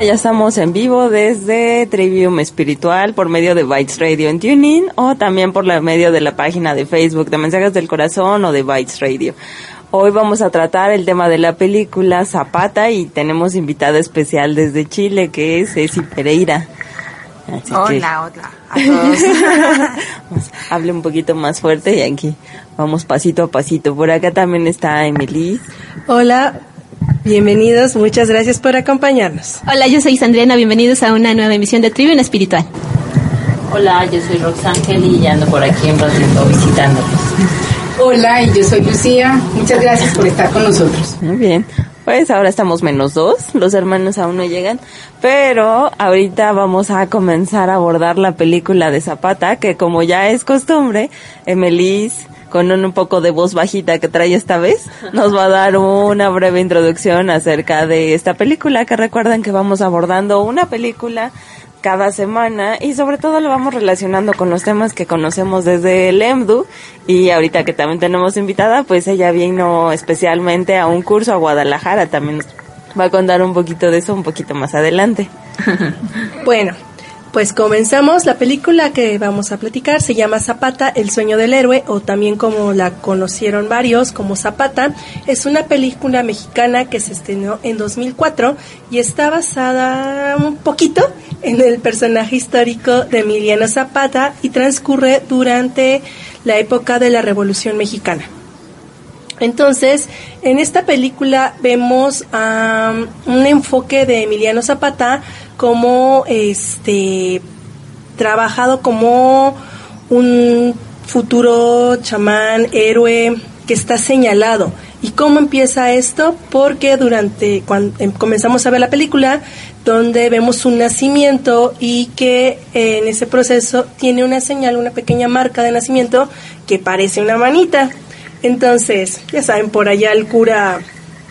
Ya estamos en vivo desde Trivium Espiritual por medio de Bytes Radio en TuneIn o también por la medio de la página de Facebook de Mensajes del Corazón o de Bytes Radio. Hoy vamos a tratar el tema de la película Zapata y tenemos invitada especial desde Chile que es Ceci Pereira. hola, hola a todos. hable un poquito más fuerte y aquí vamos pasito a pasito. Por acá también está Emily. Hola, Bienvenidos, muchas gracias por acompañarnos. Hola, yo soy Sandriana, bienvenidos a una nueva emisión de Tribuna Espiritual. Hola, yo soy Roxángel y ando por aquí en ratito visitándolos. Hola, y yo soy Lucía. Muchas gracias por estar con nosotros. Muy bien. Pues ahora estamos menos dos, los hermanos aún no llegan, pero ahorita vamos a comenzar a abordar la película de Zapata, que como ya es costumbre, Emelis con un, poco de voz bajita que trae esta vez, nos va a dar una breve introducción acerca de esta película, que recuerden que vamos abordando una película cada semana y sobre todo lo vamos relacionando con los temas que conocemos desde el EMDU y ahorita que también tenemos invitada, pues ella vino especialmente a un curso a Guadalajara, también va a contar un poquito de eso un poquito más adelante. bueno, pues comenzamos. La película que vamos a platicar se llama Zapata, el sueño del héroe, o también como la conocieron varios como Zapata. Es una película mexicana que se estrenó en 2004 y está basada un poquito en el personaje histórico de Emiliano Zapata y transcurre durante la época de la Revolución Mexicana. Entonces, en esta película vemos un enfoque de Emiliano Zapata como este trabajado como un futuro chamán, héroe que está señalado. ¿Y cómo empieza esto? Porque durante cuando em, comenzamos a ver la película, donde vemos un nacimiento y que en ese proceso tiene una señal, una pequeña marca de nacimiento que parece una manita. Entonces, ya saben, por allá el cura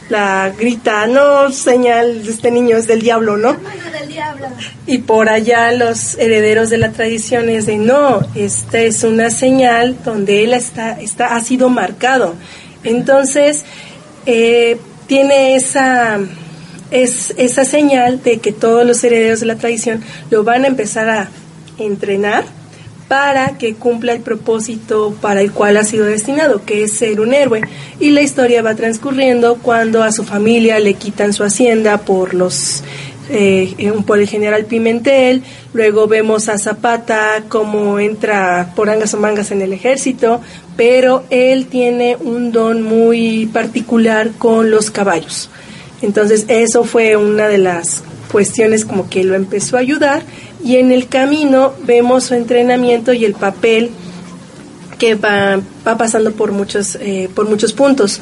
la grita, no, señal, este niño es del diablo, ¿no? del diablo. Y por allá los herederos de la tradición es de, no, esta es una señal donde él está, está ha sido marcado. Entonces, eh, tiene esa, es, esa señal de que todos los herederos de la tradición lo van a empezar a entrenar para que cumpla el propósito para el cual ha sido destinado, que es ser un héroe. Y la historia va transcurriendo cuando a su familia le quitan su hacienda por los eh, por el general Pimentel, luego vemos a Zapata como entra por angas o mangas en el ejército, pero él tiene un don muy particular con los caballos. Entonces eso fue una de las cuestiones como que lo empezó a ayudar y en el camino vemos su entrenamiento y el papel que va, va pasando por muchos, eh, por muchos puntos.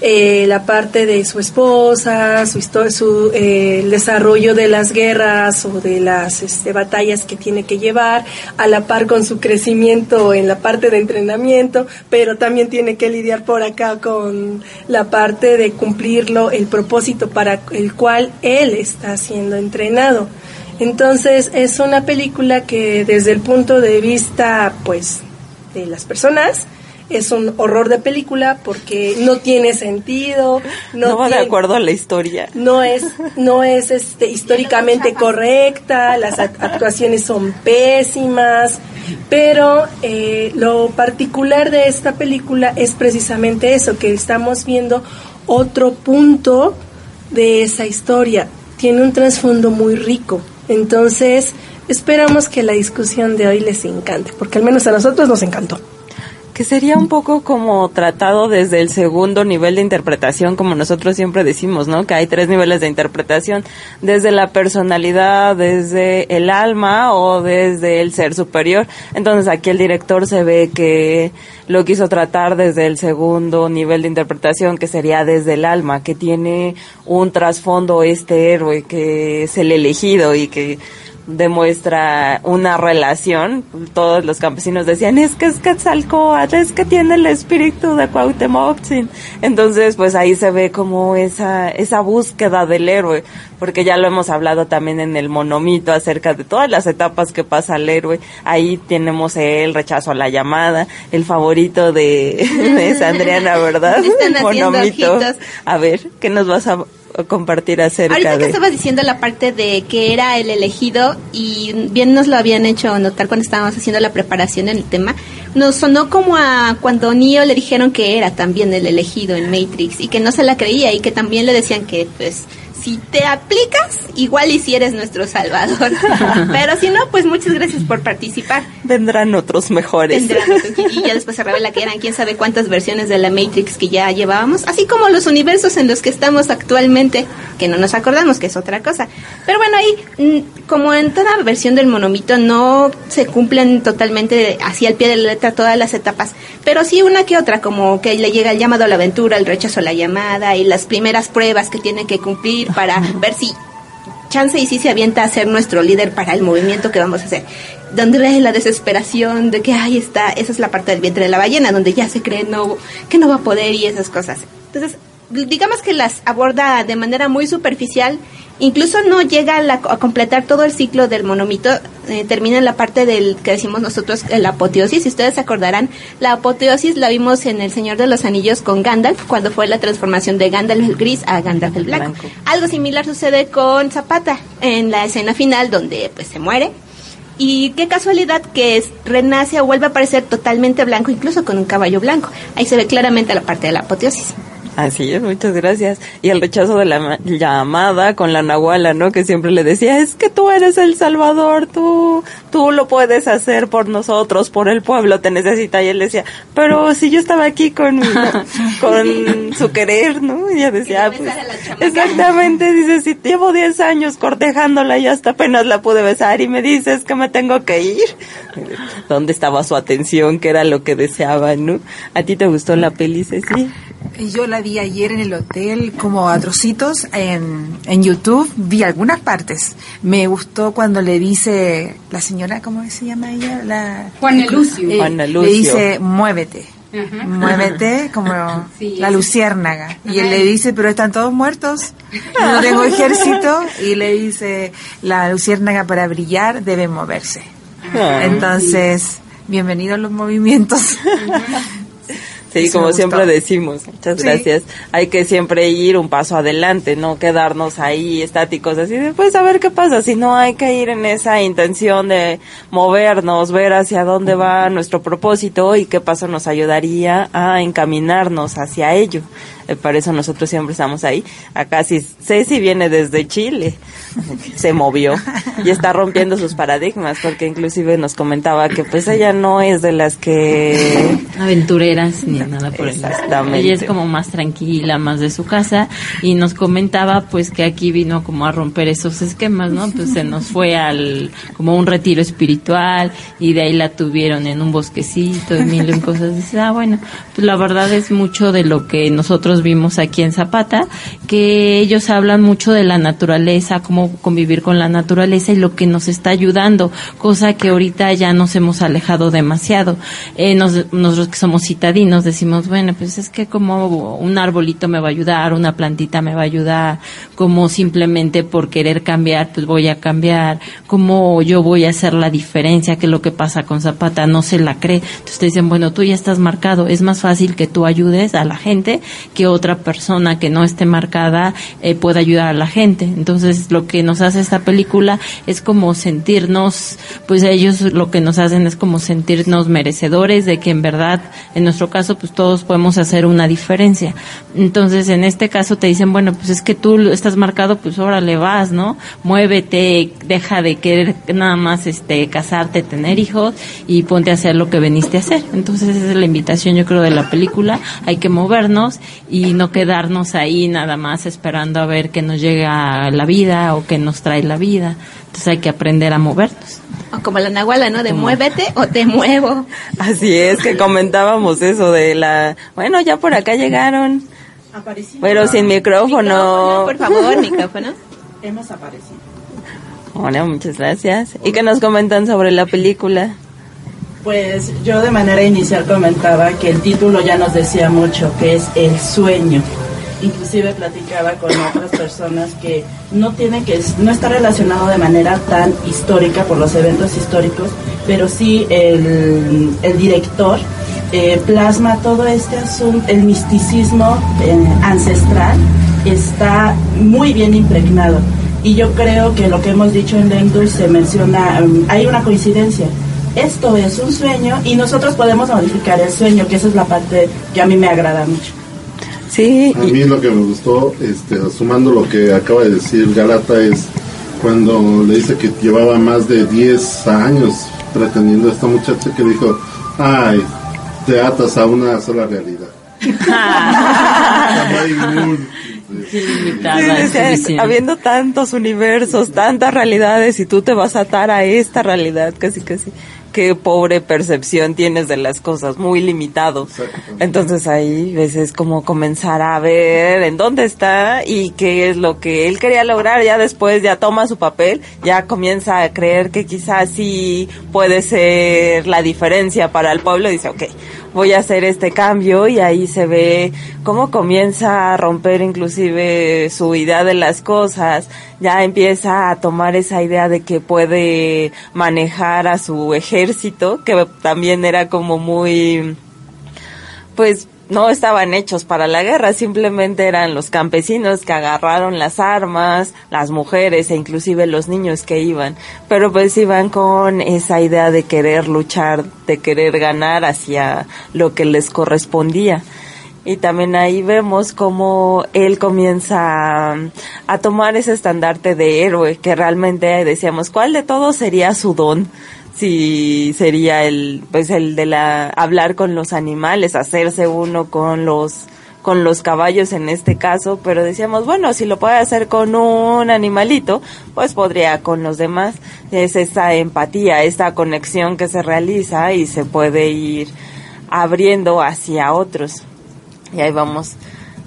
Eh, la parte de su esposa, su, su eh, el desarrollo de las guerras o de las este, batallas que tiene que llevar, a la par con su crecimiento en la parte de entrenamiento, pero también tiene que lidiar por acá con la parte de cumplirlo, el propósito para el cual él está siendo entrenado. Entonces es una película que desde el punto de vista pues de las personas es un horror de película porque no tiene sentido, no, va de acuerdo a la historia. No es no es este históricamente correcta, las actuaciones son pésimas. Pero eh, lo particular de esta película es precisamente eso, que estamos viendo otro punto de esa historia. Tiene un trasfondo muy rico. Entonces, esperamos que la discusión de hoy les encante, porque al menos a nosotros nos encantó que sería un poco como tratado desde el segundo nivel de interpretación, como nosotros siempre decimos, ¿no? Que hay tres niveles de interpretación, desde la personalidad, desde el alma o desde el ser superior. Entonces aquí el director se ve que lo quiso tratar desde el segundo nivel de interpretación, que sería desde el alma, que tiene un trasfondo este héroe, que es el elegido y que demuestra una relación. Todos los campesinos decían, es que es Quetzalcóatl, es que tiene el espíritu de Cuauhtémoc. Entonces, pues ahí se ve como esa, esa búsqueda del héroe, porque ya lo hemos hablado también en el monomito acerca de todas las etapas que pasa el héroe. Ahí tenemos el rechazo a la llamada, el favorito de, de Sandriana, ¿verdad? el monomito. A ver, ¿qué nos vas a compartir acerca Ahorita que estabas diciendo la parte de que era el elegido y bien nos lo habían hecho notar cuando estábamos haciendo la preparación en el tema, nos sonó como a cuando Neo le dijeron que era también el elegido en Matrix y que no se la creía y que también le decían que pues si te aplicas, igual y si eres nuestro salvador. Pero si no, pues muchas gracias por participar. Vendrán otros mejores. Vendrán otros, y ya después se revela que eran quién sabe cuántas versiones de la Matrix que ya llevábamos, así como los universos en los que estamos actualmente, que no nos acordamos, que es otra cosa. Pero bueno, ahí, mm, como en toda versión del monomito, no se cumplen totalmente así al pie de la letra todas las etapas, pero sí una que otra, como que le llega el llamado a la aventura, el rechazo a la llamada y las primeras pruebas que tiene que cumplir para ver si chance y si se avienta a ser nuestro líder para el movimiento que vamos a hacer. Donde es la desesperación de que ahí está, esa es la parte del vientre de la ballena, donde ya se cree no, que no va a poder y esas cosas. Entonces, digamos que las aborda de manera muy superficial Incluso no llega a, completar todo el ciclo del monomito, eh, termina en la parte del que decimos nosotros la apoteosis. Si ustedes acordarán, la apoteosis la vimos en El Señor de los Anillos con Gandalf, cuando fue la transformación de Gandalf el gris a Gandalf el blanco. Algo similar sucede con Zapata en la escena final donde pues se muere. Y qué casualidad que es, renace o vuelve a aparecer totalmente blanco, incluso con un caballo blanco. Ahí se ve claramente la parte de la apoteosis. Así es, muchas gracias. Y el rechazo de la llamada con la Nahuala, ¿no? Que siempre le decía, es que tú eres el Salvador, tú, tú lo puedes hacer por nosotros, por el pueblo te necesita. Y él decía, pero si yo estaba aquí con, con su querer, ¿no? Y ella decía, pues, exactamente, dice, si llevo 10 años cortejándola y hasta apenas la pude besar y me dices que me tengo que ir. ¿Dónde estaba su atención? ¿Qué era lo que deseaba, no? ¿A ti te gustó la peli, Ceci? Yo la vi ayer en el hotel como a trocitos en, en YouTube, vi algunas partes. Me gustó cuando le dice la señora, ¿cómo se llama ella? La, Juana Lucio. Eh, le dice, muévete. Muévete como la luciérnaga. Y él le dice, pero están todos muertos. no tengo ejército. Y le dice, la luciérnaga para brillar debe moverse. Ah. Entonces, bienvenidos los movimientos. Sí, como siempre decimos, muchas gracias. Hay que siempre ir un paso adelante, no quedarnos ahí estáticos, así después a ver qué pasa. Si no, hay que ir en esa intención de movernos, ver hacia dónde va nuestro propósito y qué paso nos ayudaría a encaminarnos hacia ello. Eh, para eso nosotros siempre estamos ahí. Acá sí, Ceci viene desde Chile, se movió y está rompiendo sus paradigmas, porque inclusive nos comentaba que pues ella no es de las que... Aventureras ni nada por el estilo. Ella es como más tranquila, más de su casa y nos comentaba pues que aquí vino como a romper esos esquemas, ¿no? Pues se nos fue al como un retiro espiritual y de ahí la tuvieron en un bosquecito y mil cosas. Dice, ah, bueno, pues la verdad es mucho de lo que nosotros vimos aquí en Zapata, que ellos hablan mucho de la naturaleza, cómo convivir con la naturaleza y lo que nos está ayudando, cosa que ahorita ya nos hemos alejado demasiado. Eh, nosotros que somos citadinos de decimos, bueno, pues es que como un arbolito me va a ayudar, una plantita me va a ayudar, como simplemente por querer cambiar, pues voy a cambiar, como yo voy a hacer la diferencia, que lo que pasa con Zapata no se la cree. Entonces te dicen, bueno, tú ya estás marcado, es más fácil que tú ayudes a la gente que otra persona que no esté marcada eh, pueda ayudar a la gente. Entonces lo que nos hace esta película es como sentirnos, pues ellos lo que nos hacen es como sentirnos merecedores de que en verdad, en nuestro caso, pues todos podemos hacer una diferencia. Entonces en este caso te dicen, bueno, pues es que tú estás marcado, pues ahora le vas, ¿no? Muévete, deja de querer nada más este casarte, tener hijos y ponte a hacer lo que veniste a hacer. Entonces esa es la invitación yo creo de la película, hay que movernos y no quedarnos ahí nada más esperando a ver qué nos llega la vida o qué nos trae la vida. Entonces hay que aprender a movernos. O como la nahuala, ¿no? De muévete o te muevo. Así es, que comentábamos eso de la... Bueno, ya por acá llegaron. Pero sin micrófono. Por favor, micrófono. Hemos aparecido. Hola, muchas gracias. ¿Y qué nos comentan sobre la película? Pues yo de manera inicial comentaba que el título ya nos decía mucho, que es El sueño inclusive platicaba con otras personas que no tiene que no está relacionado de manera tan histórica por los eventos históricos, pero sí el, director eh, plasma todo este asunto, el misticismo eh, ancestral está muy bien impregnado. Y yo creo que lo que hemos dicho en Lendus se menciona, um, hay una coincidencia. Esto es un sueño y nosotros podemos modificar el sueño, que esa es la parte que a mí me agrada mucho. Sí. A mí lo que me gustó, este, sumando lo que acaba de decir Galata, es cuando le dice que llevaba más de 10 años pretendiendo a esta muchacha que dijo, ay, te atas a una sola realidad. habiendo tantos universos, tantas realidades y tú te vas a atar a esta realidad, casi casi qué pobre percepción tienes de las cosas, muy limitado. Entonces ahí veces como comenzar a ver en dónde está y qué es lo que él quería lograr. Ya después ya toma su papel, ya comienza a creer que quizás sí puede ser la diferencia para el pueblo. Dice, ok, voy a hacer este cambio y ahí se ve cómo comienza a romper inclusive su idea de las cosas, ya empieza a tomar esa idea de que puede manejar a su ejército, que también era como muy, pues no estaban hechos para la guerra, simplemente eran los campesinos que agarraron las armas, las mujeres e inclusive los niños que iban, pero pues iban con esa idea de querer luchar, de querer ganar hacia lo que les correspondía. Y también ahí vemos cómo él comienza a, tomar ese estandarte de héroe, que realmente decíamos, ¿cuál de todos sería su don? Si sería el pues el de la hablar con los animales, hacerse uno con los con los caballos en este caso, pero decíamos, bueno, si lo puede hacer con un animalito, pues podría con los demás. Es esa empatía, esta conexión que se realiza y se puede ir abriendo hacia otros. Y ahí vamos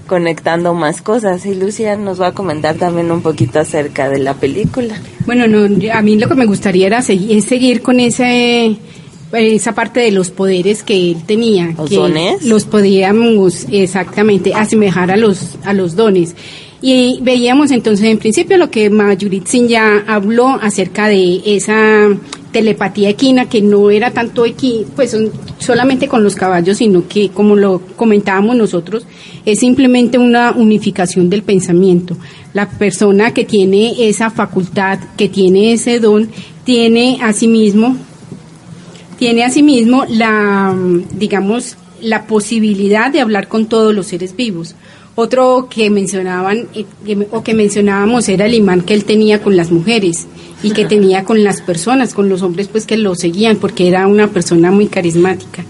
conectando más cosas. Y Lucia nos va a comentar también un poquito acerca de la película. Bueno, no, a mí lo que me gustaría era seguir, seguir con ese esa parte de los poderes que él tenía. ¿Los que dones? Los podíamos exactamente asemejar a los, a los dones. Y veíamos entonces en principio lo que Mayuritzin ya habló acerca de esa telepatía equina que no era tanto equi, pues solamente con los caballos, sino que como lo comentábamos nosotros, es simplemente una unificación del pensamiento. La persona que tiene esa facultad, que tiene ese don, tiene asimismo tiene asimismo la digamos la posibilidad de hablar con todos los seres vivos. Otro que mencionaban eh, o que mencionábamos era el imán que él tenía con las mujeres y que tenía con las personas, con los hombres pues que lo seguían porque era una persona muy carismática.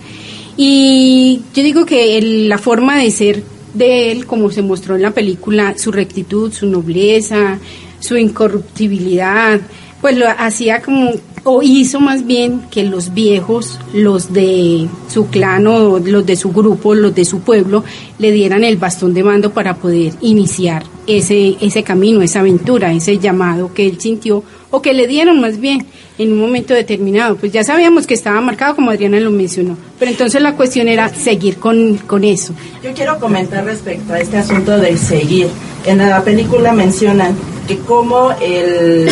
Y yo digo que la forma de ser de él, como se mostró en la película, su rectitud, su nobleza, su incorruptibilidad, pues lo hacía como o hizo más bien que los viejos, los de su clan o los de su grupo, los de su pueblo, le dieran el bastón de mando para poder iniciar ese, ese camino, esa aventura, ese llamado que él sintió, o que le dieron más bien en un momento determinado. Pues ya sabíamos que estaba marcado, como Adriana lo mencionó, pero entonces la cuestión era seguir con, con eso. Yo quiero comentar respecto a este asunto de seguir. En la película mencionan que como el,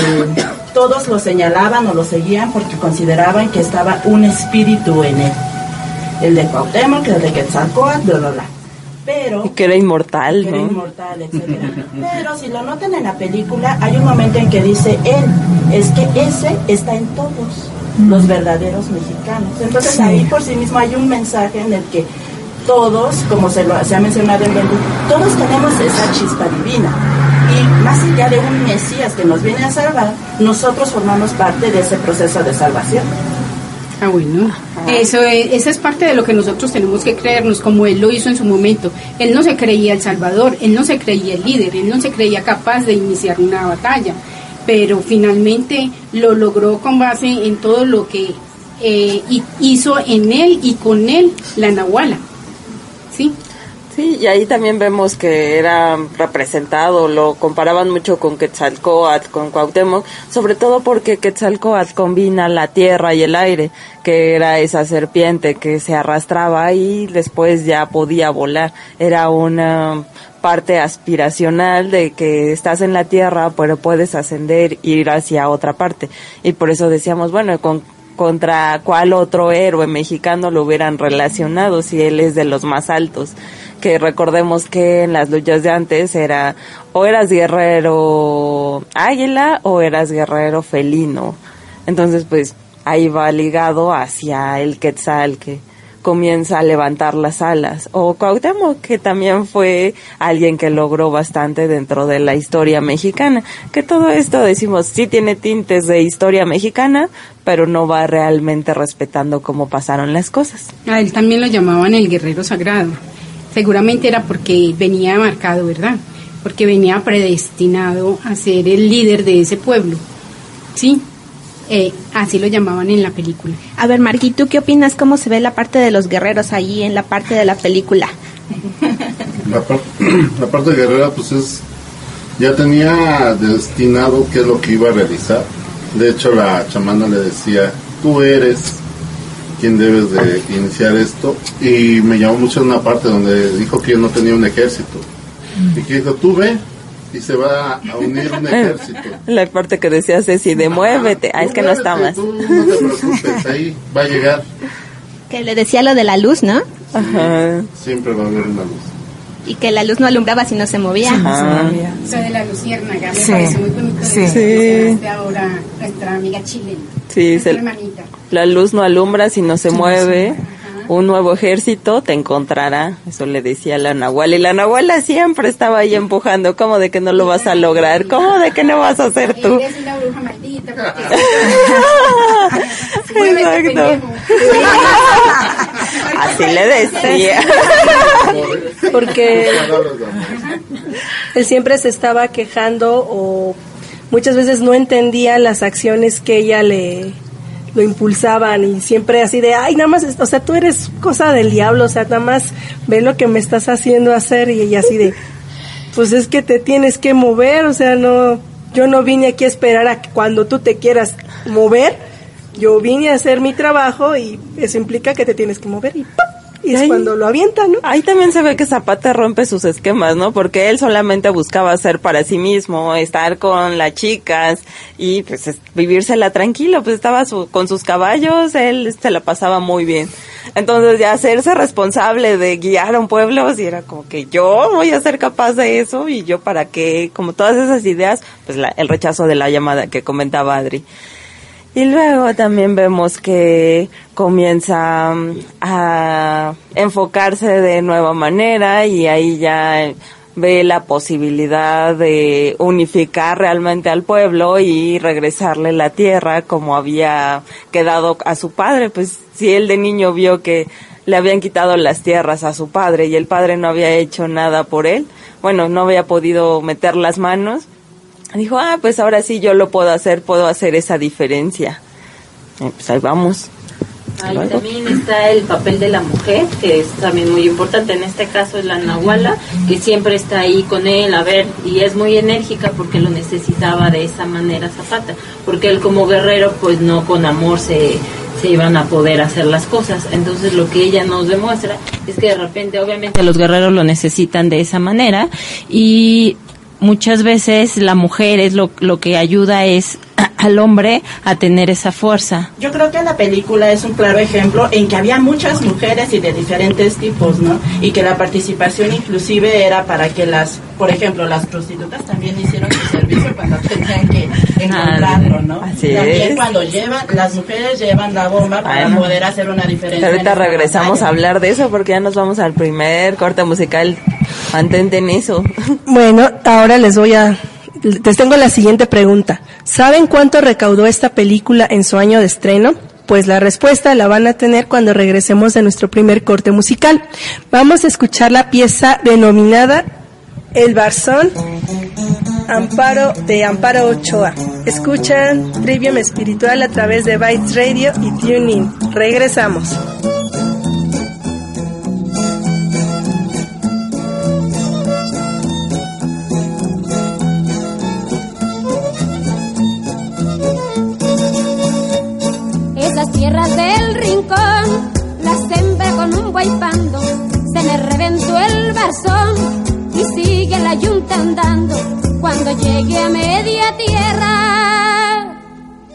todos lo señalaban o lo seguían porque consideraban que estaba un espíritu en él. El de Cuauhtémoc, el de Quetzalcóatl, bla, bla, bla. Pero, y que era inmortal, que ¿no? Era inmortal, etcétera. Pero si lo notan en la película, hay un momento en que dice él, es que ese está en todos los verdaderos mexicanos. Entonces Sí. ahí por sí mismo hay un mensaje en el que todos, como se, lo, se ha mencionado en Bendu, todos tenemos esa chispa divina. Y más allá de un Mesías que nos viene a salvar, nosotros formamos parte de ese proceso de salvación. Ah, bueno. Eso es, esa es parte de lo que nosotros tenemos que creernos, como él lo hizo en su momento. Él no se creía el Salvador, él no se creía el líder, él no se creía capaz de iniciar una batalla, pero finalmente lo logró con base en todo lo que eh, hi- hizo en él y con él la Nahuala. ¿Sí? Sí, y ahí también vemos que era representado, lo comparaban mucho con Quetzalcóatl, con Cuauhtémoc, sobre todo porque Quetzalcóatl combina la tierra y el aire, que era esa serpiente que se arrastraba y después ya podía volar. Era una parte aspiracional de que estás en la tierra, pero puedes ascender ir hacia otra parte. Y por eso decíamos, bueno, con contra cuál otro héroe mexicano lo hubieran relacionado si él es de los más altos. Que recordemos que en las luchas de antes era o eras guerrero águila o eras guerrero felino. Entonces pues ahí va ligado hacia el quetzal que comienza a levantar las alas. O Cuauhtémoc, que también fue alguien que logró bastante dentro de la historia mexicana. Que todo esto, decimos, sí tiene tintes de historia mexicana, pero no va realmente respetando cómo pasaron las cosas. A él también lo llamaban el guerrero sagrado. Seguramente era porque venía marcado, ¿verdad? Porque venía predestinado a ser el líder de ese pueblo. Sí, eh, así lo llamaban en la película. A ver, Margui, ¿tú qué opinas? ¿Cómo se ve la parte de los guerreros ahí en la parte de la película? La, par- la parte guerrera, pues es. Ya tenía destinado qué es lo que iba a realizar. De hecho, la chamana le decía: Tú eres quien debes de iniciar esto. Y me llamó mucho una parte donde dijo que yo no tenía un ejército. Y que dijo: Tú ve. Y se va a unir un ejército. La parte que decía Ceci de muévete. Ah, es que no está más. Tú no te preocupes, ahí va a llegar. Que le decía lo de la luz, ¿no? Ajá. Siempre va a haber una luz. Y que la luz no alumbraba si no se movía. Ajá. O sea, de la luciérnaga, me Sí, parece muy bonito. de sí. eso, Sí. hace ahora nuestra amiga chilena. Sí, nuestra se- hermanita. La luz no alumbra si no se mueve. Un nuevo ejército te encontrará. Eso le decía la Nahuala. Y la Nahuala siempre estaba ahí empujando. ¿Cómo de que no lo vas a lograr? ¿Cómo de que no vas a hacer tú? Eres una bruja maldita. porque- Exacto. Así le decía. Porque él siempre se estaba quejando o muchas veces no entendía las acciones que ella le lo impulsaban y siempre así de, ay, nada más, o sea, tú eres cosa del diablo, o sea, nada más ve lo que me estás haciendo hacer y así de, pues es que te tienes que mover, o sea, no, yo no vine aquí a esperar a que cuando tú te quieras mover, yo vine a hacer mi trabajo y eso implica que te tienes que mover y. Y es Ay. cuando lo avientan, ¿no? Ahí también se ve que Zapata rompe sus esquemas, ¿no? Porque él solamente buscaba hacer para sí mismo, estar con las chicas y pues es- vivírsela tranquilo, pues estaba su- con sus caballos, él se la pasaba muy bien. Entonces ya hacerse responsable de guiar a un pueblo, si era como que yo voy a ser capaz de eso y yo para qué, como todas esas ideas, pues la- el rechazo de la llamada que comentaba Adri. Y luego también vemos que comienza mm, a enfocarse de nueva manera y ahí ya ve la posibilidad de unificar realmente al pueblo y regresarle la tierra como había quedado a su padre. Pues si él de niño vio que le habían quitado las tierras a su padre y el padre no había hecho nada por él, bueno, no había podido meter las manos, dijo, ah, pues ahora sí yo lo puedo hacer, puedo hacer esa diferencia. pues ahí vamos. Ahí también está el papel de la mujer, que es también muy importante. En este caso es la Nahuala, que siempre está ahí con él, a ver, y es muy enérgica porque lo necesitaba de esa manera Zapata. Porque él como guerrero, pues no con amor se, se iban a poder hacer las cosas. Entonces lo que ella nos demuestra es que de repente, obviamente, los guerreros lo necesitan de esa manera y muchas veces la mujer es lo, lo que ayuda es al hombre a tener esa fuerza. Yo creo que la película es un claro ejemplo en que había muchas mujeres y de diferentes tipos, ¿no? Y que la participación inclusive era para que las, por ejemplo, las prostitutas también hicieron servicio cuando tenían que encontrarlo, ¿no? Así también cuando llevan, las mujeres llevan la bomba para poder hacer una diferencia. Ahorita regresamos a hablar de eso porque ya nos vamos al primer corte musical. Mantente en eso. Bueno, ahora les voy a les tengo la siguiente pregunta. ¿Saben cuánto recaudó esta película en su año de estreno? Pues la respuesta la van a tener cuando regresemos de nuestro primer corte musical. Vamos a escuchar la pieza denominada El Barzón Amparo de Amparo Ochoa. Escuchan Trivium Espiritual a través de Bytes Radio y TuneIn. Regresamos. tierras del rincón, la sembré con un guaypando, se me reventó el barzón y sigue la yunta andando. Cuando llegué a media tierra,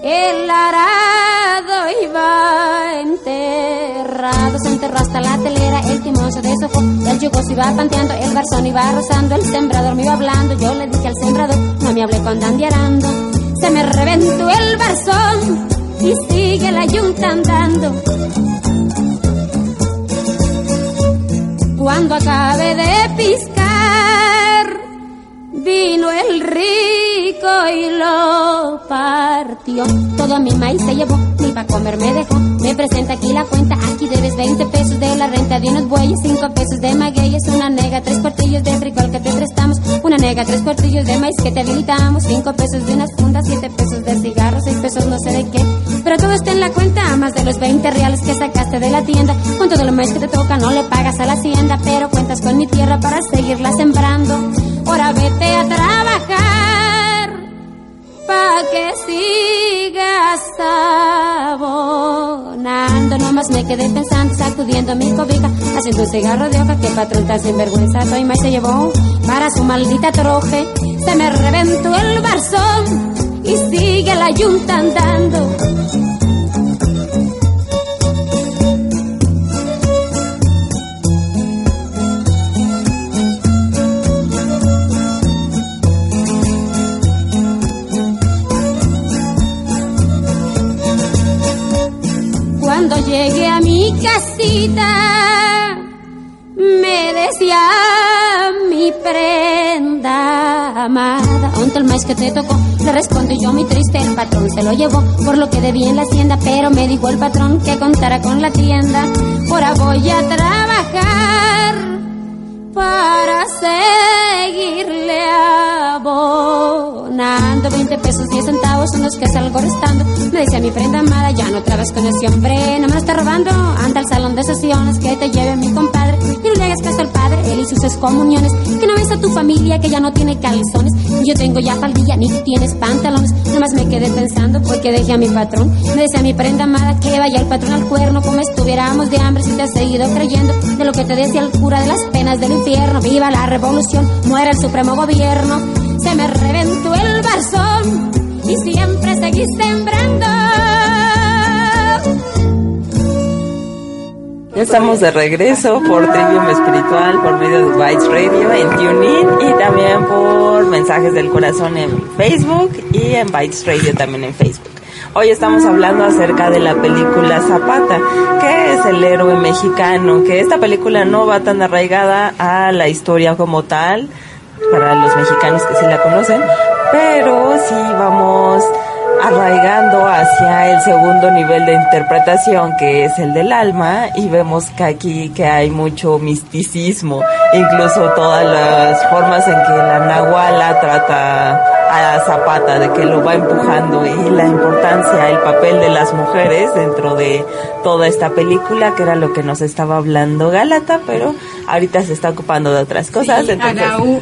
el arado iba enterrado, se enterró hasta la telera, el timón se el yugo se iba panteando, el barzón iba rozando, el sembrador me iba hablando, yo le dije al sembrador, no me hablé con dandiarando, se me reventó el barzón y sigue la yunta andando. Cuando acabe de piscar, vino el rico y lo partió. Todo mi maíz se llevó, ni para comer me dejó. Me presenta aquí la cuenta, aquí debes 20 pesos de la renta de unos bueyes, 5 pesos de magueyes, una nega, tres cuartillos de frijol que te prestamos, una nega, tres cuartillos de maíz que te habilitamos, 5 pesos de unas fundas, 7 pesos de cigarros, 6 pesos no sé de qué. Pero todo está en la cuenta, más de los 20 reales que sacaste de la tienda. Con todo lo maíz que te toca no le pagas a la hacienda, pero cuentas con mi tierra para seguirla sembrando. Ahora vete a trabajar pa' que sigas abonando. Nomás me quedé pensando, sacudiendo mi cobija, haciendo un cigarro de hoja que patrón está sinvergüenza. Soy más se llevó para su maldita troje. Se me reventó el barzón y sigue la yunta andando. Casita, me decía mi prenda amada, ¿dónde el maíz que te tocó? Le respondí yo mi triste, el patrón se lo llevó por lo que debía en la hacienda, pero me dijo el patrón que contara con la tienda. Ahora voy a trabajar para seguirle abonando 20 pesos 10 centavos son los que salgo restando. Me dice mi prenda amada ya no trabajas con ese hombre no me está robando. Anda al salón de sesiones que te lleve mi compadre. Y no le hagas caso al padre él y sus excomuniones que no ves a tu familia que ya no tiene calzones. Yo tengo ya faldilla ni tienes pantalones. Nomás me quedé pensando porque dejé a mi patrón. Me decía mi prenda amada que vaya el patrón al cuerno. Como estuviéramos de hambre si te has seguido creyendo de lo que te decía el cura de las penas del infierno. Viva la revolución, muera el supremo gobierno. Se me reventó el barzón y siempre seguí sembrando. Ya estamos de regreso por Trivium Espiritual, por medio de Bytes Radio en TuneIn y también por Mensajes del Corazón en Facebook y en Bytes Radio también en Facebook. Hoy estamos hablando acerca de la película Zapata, que es el héroe mexicano, que esta película no va tan arraigada a la historia como tal, para los mexicanos que sí la conocen, pero sí vamos arraigando hacia el segundo nivel de interpretación que es el del alma y vemos que aquí que hay mucho misticismo, incluso todas las formas en que la nahuala trata a Zapata, de que lo va empujando y la importancia, el papel de las mujeres dentro de toda esta película, que era lo que nos estaba hablando Galata, pero ahorita se está ocupando de otras cosas.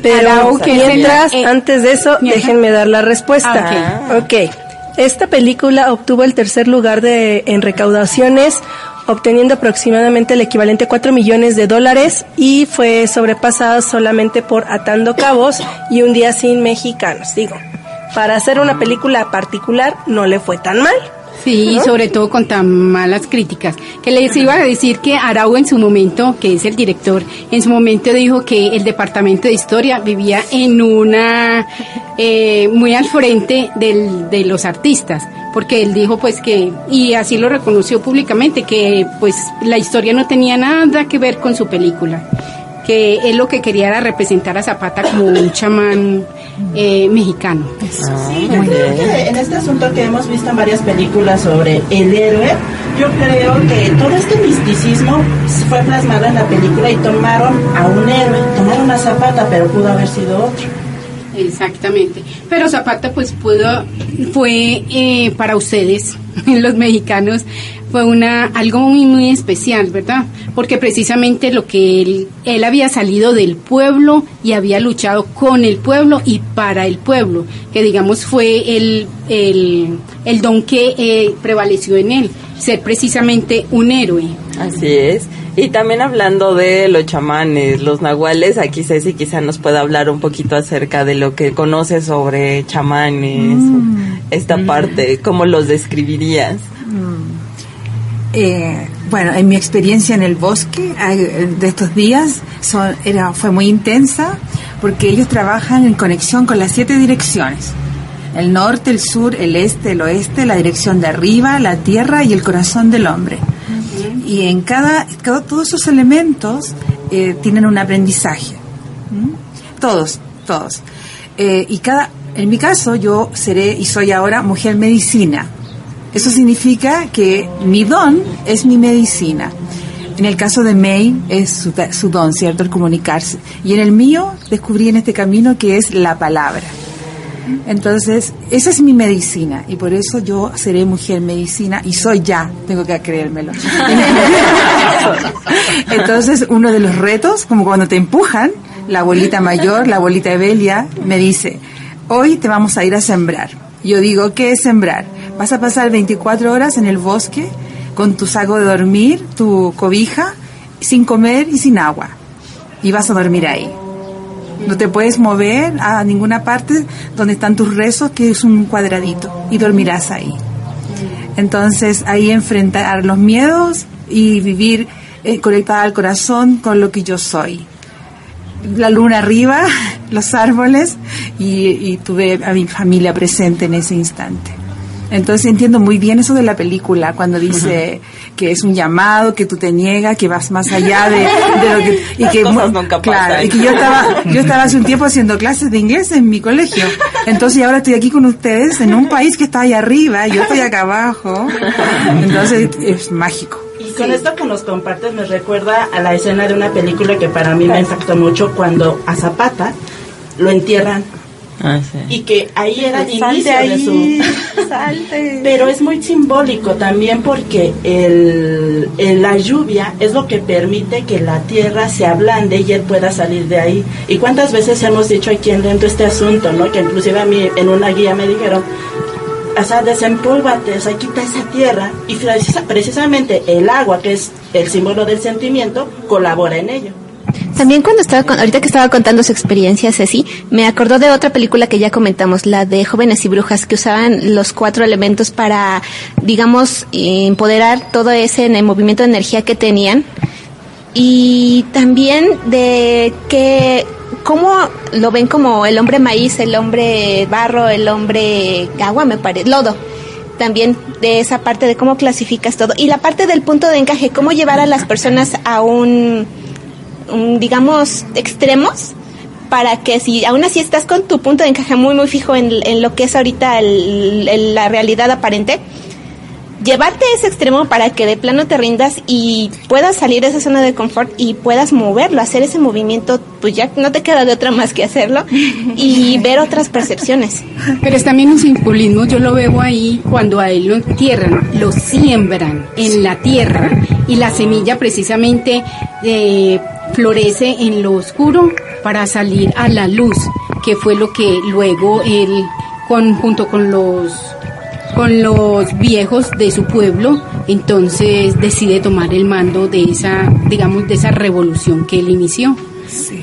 pero mientras, eh, antes de eso, déjenme dar la respuesta. Ah, ok. Esta película obtuvo el tercer lugar de, en recaudaciones obteniendo aproximadamente el equivalente a 4 millones de dólares y fue sobrepasada solamente por Atando Cabos y Un Día Sin Mexicanos. Digo, para hacer una película particular no le fue tan mal. Sí, sobre todo con tan malas críticas. Que les iba a decir que Arau en su momento, que es el director, en su momento dijo que el departamento de historia vivía en una, eh, muy al frente del, de los artistas, porque él dijo pues que, y así lo reconoció públicamente, que pues la historia no tenía nada que ver con su película que él lo que quería era representar a Zapata como un chamán eh, mexicano. sí, en este asunto que hemos visto en varias películas sobre el héroe, yo creo que todo este misticismo fue plasmado en la película y tomaron a un héroe, tomaron a Zapata, pero pudo haber sido otro. Exactamente. Pero Zapata pues pudo, fue eh, para ustedes, los mexicanos, fue una algo muy muy especial, ¿verdad? Porque precisamente lo que él, él había salido del pueblo y había luchado con el pueblo y para el pueblo, que digamos fue el, el, el don que eh, prevaleció en él, ser precisamente un héroe. Así es. Y también hablando de los chamanes, los nahuales, aquí Ceci quizá nos pueda hablar un poquito acerca de lo que conoce sobre chamanes, mm. esta mm. parte, ¿cómo los describirías? Mm. Eh, bueno, en mi experiencia en el bosque de estos días son, era, fue muy intensa porque ellos trabajan en conexión con las siete direcciones. El norte, el sur, el este, el oeste, la dirección de arriba, la tierra y el corazón del hombre. Y en cada, todos esos elementos eh, tienen un aprendizaje. Todos, todos. Eh, y cada, en mi caso, yo seré y soy ahora mujer medicina. Eso significa que mi don es mi medicina. En el caso de May es su, su, don, ¿cierto? El comunicarse. Y en el mío descubrí en este camino que es la palabra. Entonces, esa es mi medicina y por eso yo seré mujer medicina y soy ya, tengo que creérmelo. Entonces, uno de los retos, como cuando te empujan, la abuelita mayor, la abuelita Evelia, me dice, hoy te vamos a ir a sembrar. Yo digo, ¿qué es sembrar? Vas a pasar 24 horas en el bosque con tu saco de dormir, tu cobija, sin comer y sin agua. Y vas a dormir ahí. No te puedes mover a ninguna parte donde están tus rezos, que es un cuadradito, y dormirás ahí. Entonces ahí enfrentar los miedos y vivir eh, conectada al corazón con lo que yo soy. La luna arriba, los árboles y, y tuve a mi familia presente en ese instante. Entonces entiendo muy bien eso de la película, cuando dice que es un llamado, que tú te niegas, que vas más allá de, lo que... Y que, claro, y que yo estaba, yo estaba hace un tiempo haciendo clases de inglés en mi colegio. Entonces ahora estoy aquí con ustedes en un país que está ahí arriba, y yo estoy acá abajo. Entonces es mágico. Y con esto que nos compartes me recuerda a la escena de una película que para mí me impactó mucho cuando a Zapata lo entierran Ah, y que ahí era el inicio de su... Pero es muy simbólico también porque el, la lluvia es lo que permite que la tierra se ablande y él pueda salir de ahí. ¿Y cuántas veces hemos dicho aquí en dentro este asunto, no? Que inclusive a mí en una guía me dijeron, o sea, desempólvate, o sea, quita esa tierra y precisamente el agua, que es el símbolo del sentimiento, colabora en ello. También cuando estaba, ahorita que estaba contando su experiencia, Ceci, me acordó de otra película que ya comentamos, la de Jóvenes y Brujas, que usaban los cuatro elementos para, digamos, empoderar todo ese en el movimiento de energía que tenían. Y también de que, cómo lo ven como el hombre maíz, el hombre barro, el hombre agua, me parece, lodo también de esa parte de cómo clasificas todo y la parte del punto de encaje, cómo llevar a las personas a un digamos, extremos para que si aún así estás con tu punto de encaje muy muy fijo en, lo que es ahorita la realidad aparente, llevarte a ese extremo para que de plano te rindas y puedas salir de esa zona de confort y puedas moverlo, hacer ese movimiento, pues ya no te queda de otra más que hacerlo y ver otras percepciones. Pero es también un simbolismo, yo lo veo ahí cuando a él lo entierran, lo siembran en la tierra y la semilla precisamente eh, florece en lo oscuro para salir a la luz, que fue lo que luego él, con, junto con los con los viejos de su pueblo, entonces decide tomar el mando de esa, digamos, de esa revolución que él inició.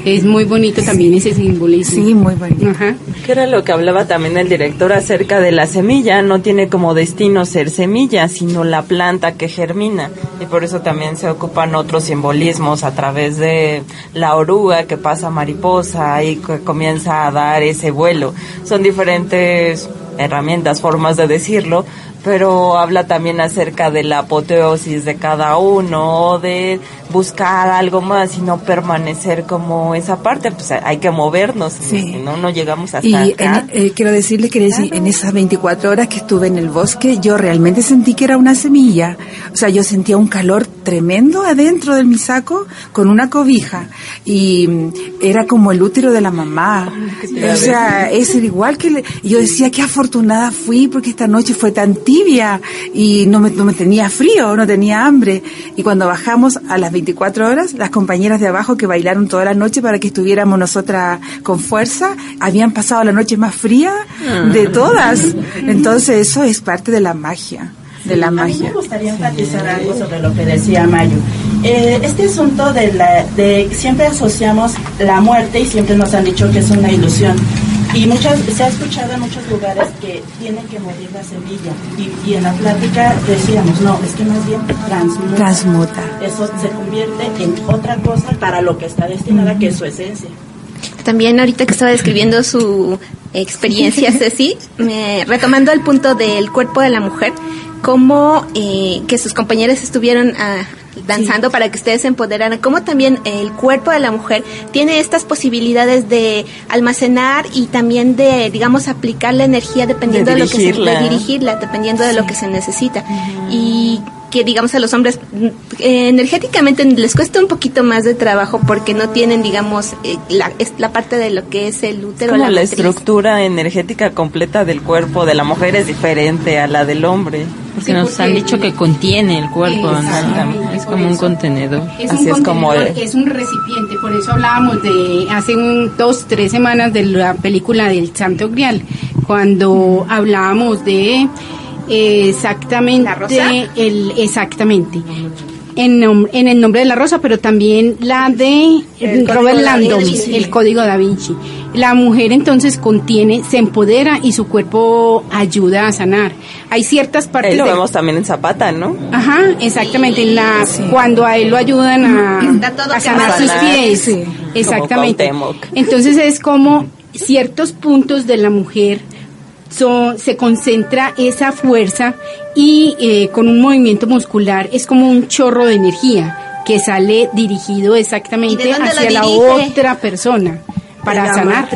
Es muy bonito también ese simbolismo. Sí, muy bonito. Ajá. Que era lo que hablaba también el director acerca de la semilla. No tiene como destino ser semilla, sino la planta que germina. Y por eso también se ocupan otros simbolismos a través de la oruga que pasa mariposa y que comienza a dar ese vuelo. Son diferentes herramientas, formas de decirlo, pero habla también acerca de la apoteosis de cada uno, de buscar algo más y no permanecer como esa parte, pues hay que movernos, si no, no llegamos hasta y eh, quiero decirle que en esas 24 horas que estuve en el bosque, yo realmente sentí que era una semilla, o sea, yo sentía un calor tremendo adentro de mi saco con una cobija y mm, era como el útero de la mamá, o sea, es igual que, yo decía, qué afortunada fui porque esta noche fue tan tibia y no me, no me tenía frío, no tenía hambre. Y cuando bajamos a las 24 horas, las compañeras de abajo que bailaron toda la noche para que estuviéramos nosotras con fuerza, habían pasado la noche más fría de todas. Entonces eso es parte de la magia de la magia. A mí me gustaría enfatizar algo sobre lo que decía Mayo. Eh, este asunto de, la, de siempre asociamos la muerte y siempre nos han dicho que es una ilusión. Y muchas, se ha escuchado en muchos lugares que tienen que morir la semilla. Y, en la plática decíamos, no, es que más bien transmuta. Transmuta. Eso se convierte en otra cosa para lo que está destinada, que es su esencia. También ahorita que estaba describiendo su experiencia, Ceci, retomando el punto del cuerpo de la mujer, cómo eh, que sus compañeras estuvieron ah, danzando para que ustedes se empoderaran, cómo también el cuerpo de la mujer tiene estas posibilidades de almacenar y también de, digamos, aplicar la energía dependiendo de, lo que se, de dirigirla, dependiendo de lo que se necesita. Y que digamos a los hombres eh, energéticamente les cuesta un poquito más de trabajo porque no tienen digamos eh, la, la parte de lo que es el útero la, estructura energética completa del cuerpo de la mujer es diferente a la del hombre. Porque nos han dicho que contiene el cuerpo es como un contenedor. Es así un es como es un recipiente. Por eso hablábamos de hace un, dos tres semanas de la película del Santo Grial cuando hablábamos de Exactamente. El, exactamente. En, en, el nombre de la rosa, pero también la de Robert Landon, el código da Vinci. La mujer entonces contiene, se empodera y su cuerpo ayuda a sanar. Hay ciertas partes. lo vemos también en Zapata, ¿no? Ajá, exactamente. la, Cuando a él lo ayudan a, a sanar sus pies. Exactamente. Entonces es como ciertos puntos de la mujer se concentra esa fuerza y eh, con un movimiento muscular es como un chorro de energía que sale dirigido exactamente hacia la otra persona para sanar.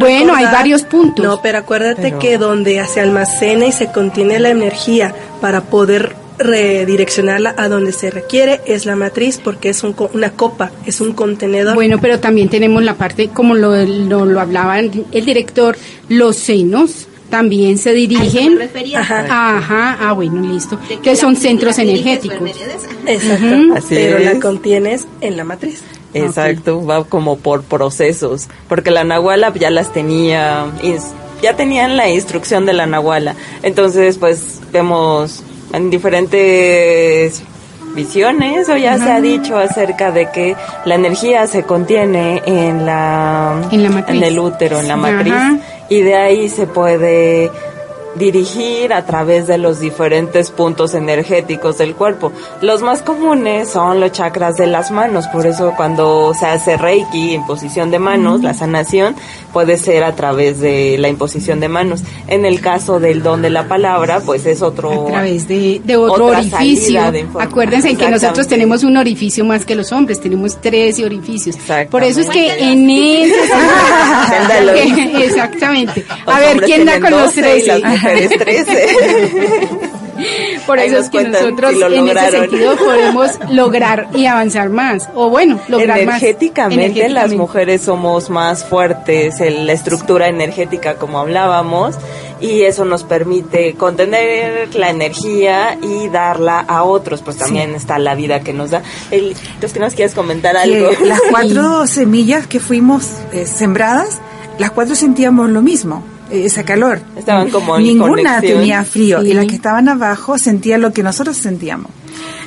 bueno, hay varios puntos. No, pero acuérdate que donde se almacena y se contiene la energía para poder redireccionarla a donde se requiere es la matriz porque es una copa, es un contenedor. Bueno, pero también tenemos la parte, como lo, lo, hablaba el, director, los senos también se dirigen. Ajá. Ajá, ah, bueno, listo. Que son centros energéticos. Exacto. pero la contienes en la matriz. Exacto, va como por procesos, porque la nahuala ya las tenía, ya tenían la instrucción de la nahuala. Entonces, pues vemos en diferentes visiones o ya se ha dicho acerca de que la energía se contiene en la en, el útero, en la matriz y de ahí se puede dirigir a través de los diferentes puntos energéticos del cuerpo. Los más comunes son los chakras de las manos, por eso cuando se hace Reiki, en posición de manos, la sanación puede ser a través de la imposición de manos. En el caso del don de la palabra, pues es otro... A través de, otro orificio. Acuérdense que nosotros tenemos un orificio más que los hombres, tenemos tres orificios. Por eso es que en ese... Exactamente. A ver, ¿quién da con los tres? 13. Por eso es que nosotros en ese sentido podemos lograr y avanzar más. O bueno, lograr energéticamente, más. las mujeres somos más fuertes, en la estructura energética como hablábamos y eso nos permite contener la energía y darla a otros. Pues también está la vida que nos da. El, entonces, ¿qué nos quieres comentar algo? las cuatro semillas que fuimos eh, sembradas, las cuatro sentíamos lo mismo esa calor. Estaban como Ninguna tenía frío y las que estaban abajo sentían lo que nosotros sentíamos.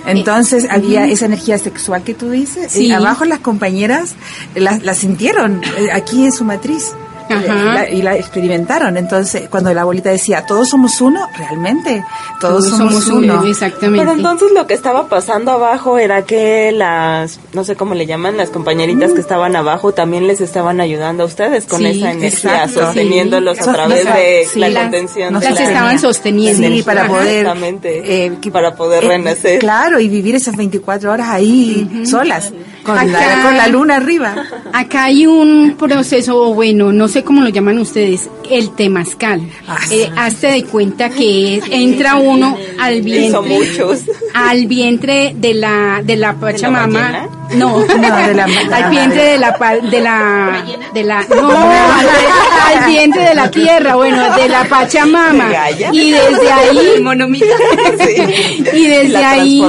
Entonces había esa energía sexual que tú dices. Y abajo las compañeras la, la sintieron eh, aquí en su matriz y la experimentaron. Entonces, cuando la abuelita decía, todos somos uno, realmente, todos, somos, uno. Exactamente. Pero entonces lo que estaba pasando abajo era que las, no sé cómo le llaman, las compañeritas que estaban abajo también les estaban ayudando a ustedes con esa energía, sosteniéndolos a través de la contención. Las estaban sosteniendo. Sí, para poder, eh, para poder eh, renacer. Claro, y vivir esas 24 horas ahí solas, con, la, con la luna arriba. Acá hay un proceso, bueno, no sé cómo lo llaman ustedes, el temazcal. Ah, eh, hazte de cuenta que entra uno al vientre, al vientre de la de la pachamama. No, no, de la, al vientre de la de la de la no, al, vientre de la tierra, bueno, de la pachamama. Y desde ahí y desde ahí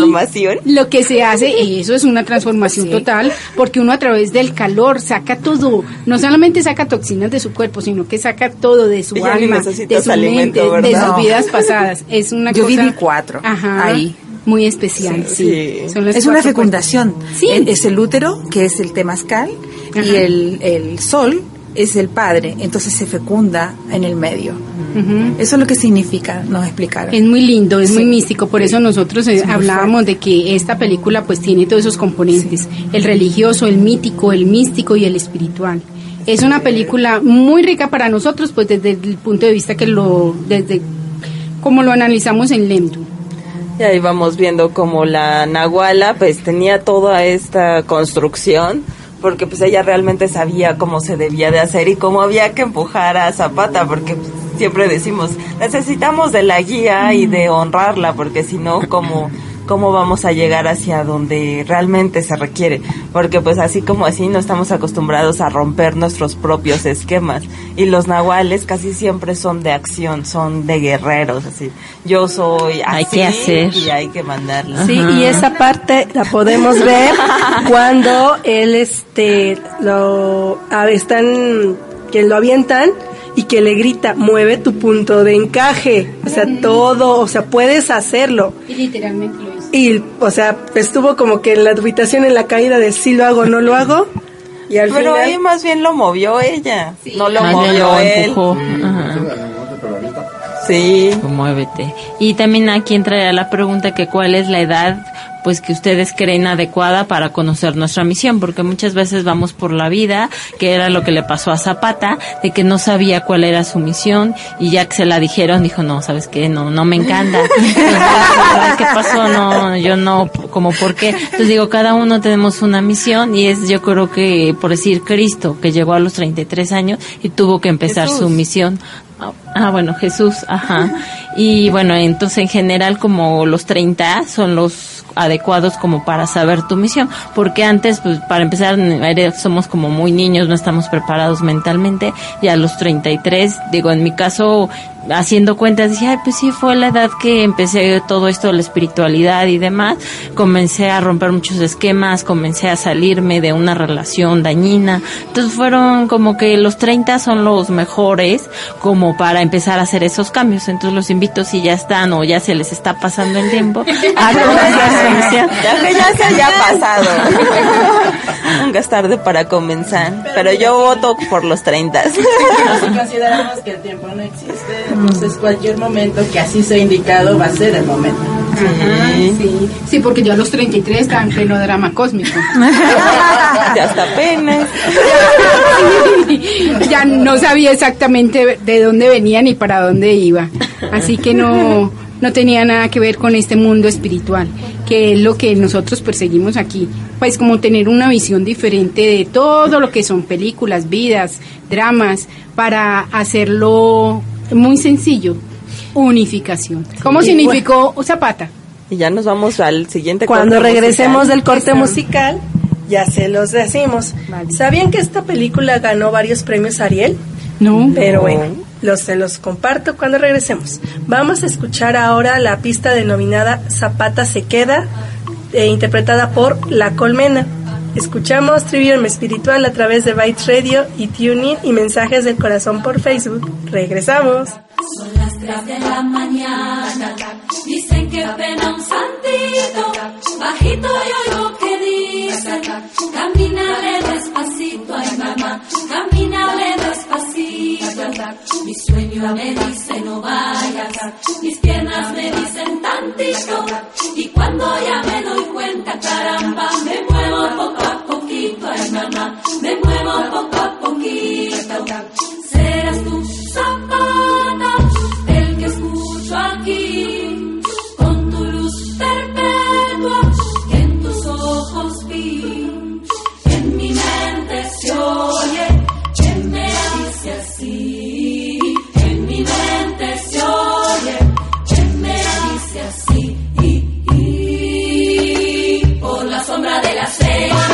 lo que se hace, eso es una transformación total, porque uno a través del calor saca todo, no solamente saca toxinas de su cuerpo, sino que saca todo de su alma, de su mente, de sus vidas pasadas. Es una Yo viví cuatro ahí. Muy especial, sí. es una fecundación. Sí. Es el útero, que es el temazcal, y el, el sol es el padre, entonces se fecunda en el medio. Eso es lo que significa, nos explicaron. Es muy lindo, es muy místico, por eso nosotros eh, hablábamos de que esta película pues tiene todos esos componentes, el religioso, el mítico, el místico y el espiritual. Es una película muy rica para nosotros, pues desde el punto de vista que lo, desde como lo analizamos en Lento. Y ahí vamos viendo como la Nahuala pues tenía toda esta construcción porque pues ella realmente sabía cómo se debía de hacer y cómo había que empujar a Zapata porque siempre decimos necesitamos de la guía y de honrarla porque si no como cómo vamos a llegar hacia donde realmente se requiere, porque pues así como así no estamos acostumbrados a romper nuestros propios esquemas y los nahuales casi siempre son de acción, son de guerreros, así. Yo soy así hay que hacer. y hay que mandarlo. Sí, y esa parte la podemos ver cuando él este lo están que lo avientan y que le grita, mueve tu punto de encaje. O sea, todo, o sea, puedes hacerlo. Y literalmente lo y, o sea, estuvo como que en la habitación en la caída de si lo hago, no lo hago. Y al Pero ahí más bien lo movió ella, no lo movió él. Empujó. Sí. Muévete. Y también aquí entraría la pregunta que cuál es la edad pues que ustedes creen adecuada para conocer nuestra misión, porque muchas veces vamos por la vida, que era lo que le pasó a Zapata, de que no sabía cuál era su misión y ya que se la dijeron dijo, "No, ¿sabes qué? No, no me encanta." ¿Qué pasó? No, yo no, como por qué. Entonces digo, cada uno tenemos una misión y es yo creo que por decir Cristo que llegó a los 33 años y tuvo que empezar su misión Ah, bueno, Jesús, ajá. Y bueno, entonces en general como los 30 son los adecuados como para saber tu misión, porque antes, pues para empezar, somos como muy niños, no estamos preparados mentalmente, y a los 33, digo, en mi caso, haciendo cuentas, dije, ay, pues sí, fue la edad que empecé todo esto de la espiritualidad y demás, comencé a romper muchos esquemas, comencé a salirme de una relación dañina, entonces fueron como que los 30 son los mejores como para empezar a hacer esos cambios, entonces los invito si ya están o ya se les está pasando el tiempo a Ya que ya se haya pasado. Nunca es tarde para comenzar, pero yo voto por los 30. Si consideramos que el tiempo no existe, entonces cualquier momento que así sea indicado va a ser el momento. sí. sí. porque yo a los 33 estaba en pleno drama cósmico. ya hasta apenas. ya no sabía exactamente de dónde venía ni para dónde iba. Así que no, no tenía nada que ver con este mundo espiritual, que es lo que nosotros perseguimos aquí. Pues como tener una visión diferente de todo lo que son películas, vidas, dramas, para hacerlo muy sencillo. unificación. ¿Cómo significó Zapata? Y ya nos vamos al siguiente Cuando regresemos del corte musical, ya se los decimos. ¿Sabían que esta película ganó varios premios Ariel? No. Pero bueno, los, se los comparto cuando regresemos. Vamos a escuchar ahora la pista denominada Zapata se queda, eh, interpretada por La Colmena. Escuchamos Trivium Espiritual a través de Bytes Radio y TuneIn y Mensajes del Corazón por Facebook. Regresamos. Son las 3 de la mañana, dicen que pena un santito, bajito yo oigo que dice, camínale despacito, ay mamá, camínale despacito, mi sueño me dice no vayas, mis piernas me dicen tantito, y cuando ya me doy cuenta, caramba, me muevo poco me muevo poco a poquito, serás tú zapata, el que escucho aquí, con tu luz perpetua, que en tus ojos vi, en mi mente se oye, que me dice así, en mi mente se oye, que me dice así, y, y, por la sombra de la cena,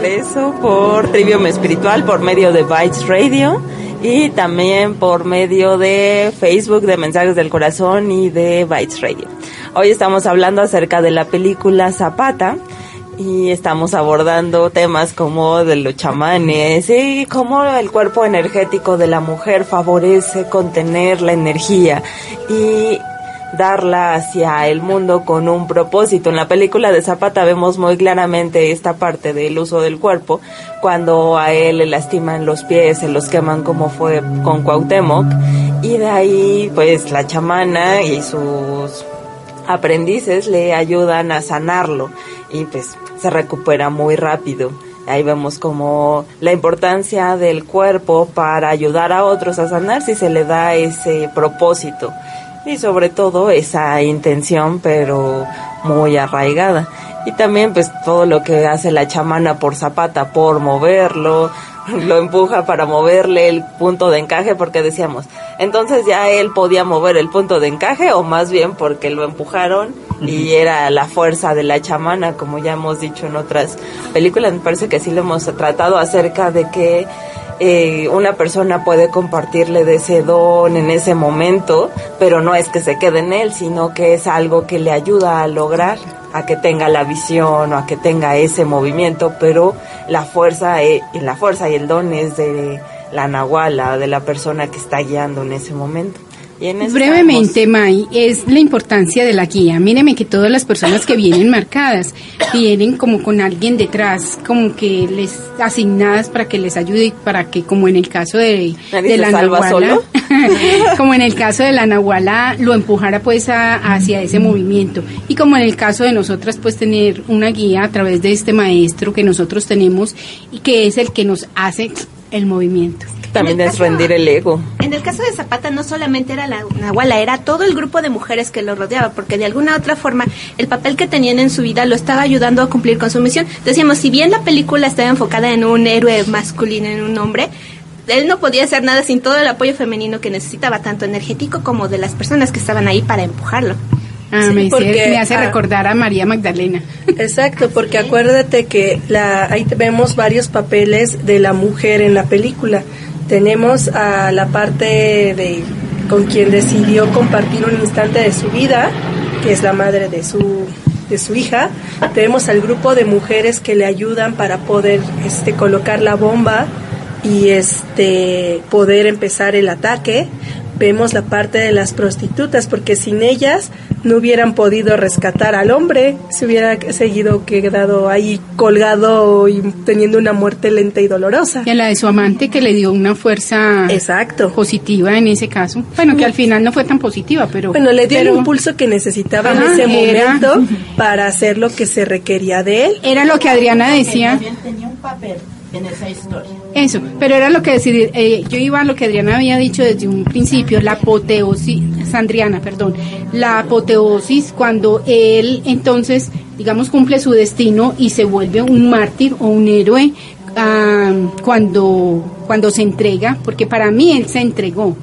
regreso por Trivium Espiritual, por medio de Bytes Radio y también por medio de Facebook de Mensajes del Corazón y de Bytes Radio. Hoy estamos hablando acerca de la película Zapata y estamos abordando temas como de los chamanes y cómo el cuerpo energético de la mujer favorece contener la energía y darla hacia el mundo con un propósito. En la película de Zapata vemos muy claramente esta parte del uso del cuerpo, cuando a él le lastiman los pies, se los queman como fue con Cuauhtémoc, y de ahí pues la chamana y sus aprendices le ayudan a sanarlo y pues se recupera muy rápido. Ahí vemos como la importancia del cuerpo para ayudar a otros a sanar si se le da ese propósito y sobre todo esa intención pero muy arraigada. Y también pues todo lo que hace la chamana por Zapata, por moverlo, lo empuja para moverle el punto de encaje porque decíamos, entonces ya él podía mover el punto de encaje o más bien porque lo empujaron y era la fuerza de la chamana, como ya hemos dicho en otras películas, me parece que sí lo hemos tratado acerca de que eh, una persona puede compartirle de ese don en ese momento, pero no es que se quede en él, sino que es algo que le ayuda a lograr, a que tenga la visión o a que tenga ese movimiento, pero la fuerza, eh, la fuerza y el don es de la nahuala, de la persona que está guiando en ese momento. Brevemente, May, es la importancia de la guía. Míreme que todas las personas que vienen marcadas vienen como con alguien detrás, como que les asignadas para que les ayude, para que como en el caso de, de la Nahuala, como en el caso de la Nahuala, lo empujara pues hacia ese movimiento. Y como en el caso de nosotras, pues tener una guía a través de este maestro que nosotros tenemos y que es el que nos hace el movimiento. También es rendir el ego. En el caso de Zapata no solamente era la Nahuala, era todo el grupo de mujeres que lo rodeaba, porque de alguna otra forma el papel que tenían en su vida lo estaba ayudando a cumplir con su misión. Decíamos, si bien la película estaba enfocada en un héroe masculino, en un hombre, él no podía hacer nada sin todo el apoyo femenino que necesitaba, tanto energético como de las personas que estaban ahí para empujarlo. Ah, me, me, hace ah, recordar a María Magdalena. Exacto, porque acuérdate que la, ahí vemos varios papeles de la mujer en la película. Tenemos a la parte de con quien decidió compartir un instante de su vida, que es la madre de su de su hija. Tenemos al grupo de mujeres que le ayudan para poder este colocar la bomba y este poder empezar el ataque vemos la parte de las prostitutas, porque sin ellas no hubieran podido rescatar al hombre, se hubiera seguido quedado ahí colgado y teniendo una muerte lenta y dolorosa. Y a la de su amante que le dio una fuerza Exacto. positiva en ese caso. Bueno, que al final no fue tan positiva, pero... Bueno, le dio el impulso que necesitaba en ese momento para hacer lo que se requería de él. Era lo que Adriana decía. tenía un papel en esa historia. Eso, pero era lo que decir, eh, yo iba a lo que Adriana había dicho desde un principio, la apoteosis, Sandriana, perdón, la apoteosis cuando él entonces, digamos, cumple su destino y se vuelve un mártir o un héroe ah, cuando, cuando se entrega, porque para mí él se entregó